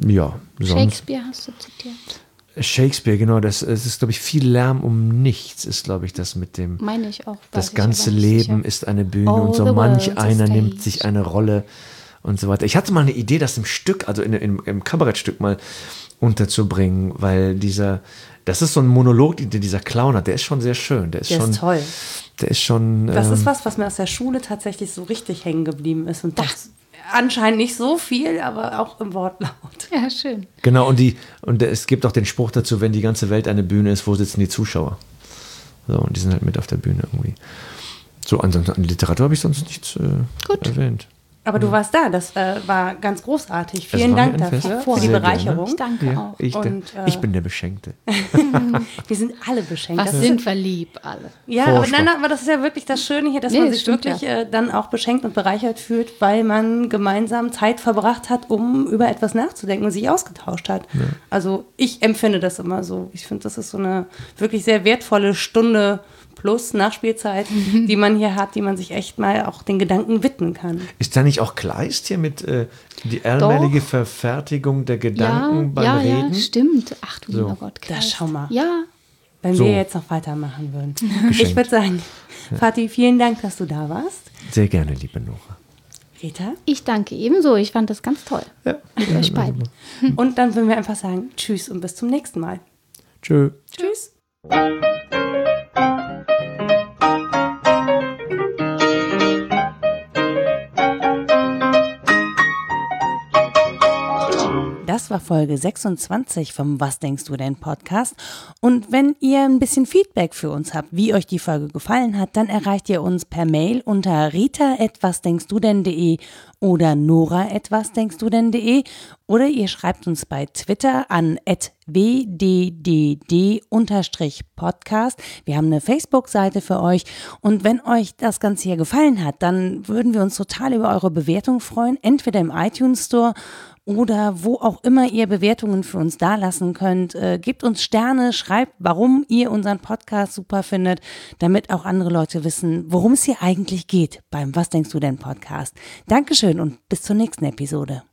ja, sonst. Shakespeare hast du zitiert. Shakespeare, genau, das es ist, glaube ich, viel Lärm um nichts, ist, glaube ich, das mit dem. Meine ich auch. Das ganze Leben sicher. ist eine Bühne All und so manch einer nimmt sich eine Rolle und so weiter. Ich hatte mal eine Idee, das im Stück, also in, in, im Kabarettstück mal unterzubringen, weil dieser, das ist so ein Monolog, den dieser Clown hat, der ist schon sehr schön. Der ist Der schon, ist toll. Der ist schon. Das ähm, ist was, was mir aus der Schule tatsächlich so richtig hängen geblieben ist. Und das anscheinend nicht so viel, aber auch im Wortlaut. Ja, schön. Genau, und, die, und es gibt auch den Spruch dazu, wenn die ganze Welt eine Bühne ist, wo sitzen die Zuschauer? So, und die sind halt mit auf der Bühne irgendwie. So, ansonsten an Literatur habe ich sonst nichts äh, Gut. erwähnt. Aber du warst da, das äh, war ganz großartig. Es Vielen Dank dafür, für die Sehr gerne. Bereicherung. Ich danke Ja, auch. ich, Und, äh, ich bin der Beschenkte. *laughs* Wir sind alle beschenkt. Was Das sind wir lieb alle? Ja, aber, nein, aber das ist ja wirklich das Schöne hier, dass Nee, man sich wirklich ja. äh, dann auch beschenkt und bereichert fühlt, weil man gemeinsam Zeit verbracht hat, um über etwas nachzudenken und sich ausgetauscht hat. Also ich empfinde das immer so. Ich finde, das ist so eine wirklich sehr wertvolle Stunde plus Nachspielzeit, die man hier hat, die man sich echt mal auch den Gedanken widmen kann. Ist da nicht auch Kleist hier mit äh, die allmähliche Verfertigung der Ja, Gedanken beim ja, Reden? ja, stimmt. Ach du So. lieber Gott. Da Christ. schau mal. Ja, Wenn So. wir jetzt noch weitermachen würden. Ich Geschenkt. würde sagen, Fatih, vielen Dank, dass du da warst. Sehr gerne, liebe Nora. Rita. ich danke ebenso. Ich fand das ganz toll. Ja. Mit euch beiden. *laughs* Und dann würden wir einfach sagen, tschüss und bis zum nächsten Mal. Tschö. Tschüss. Thank you. Das war Folge 26 vom Was denkst du denn Podcast. Und wenn ihr ein bisschen Feedback für uns habt, wie euch die Folge gefallen hat, dann erreicht ihr uns per Mail unter rita.wasdenkstudenn.de oder nora etwas denkst du denn.de oder ihr schreibt uns bei Twitter an wddd-podcast. Wir haben eine Facebook-Seite für euch und wenn euch das Ganze hier gefallen hat, dann würden wir uns total über eure Bewertung freuen, entweder im iTunes Store oder wo auch immer ihr Bewertungen für uns dalassen könnt. Äh, gebt uns Sterne, schreibt, warum ihr unseren Podcast super findet, damit auch andere Leute wissen, worum es hier eigentlich geht beim Was denkst du denn Podcast. Dankeschön und bis zur nächsten Episode.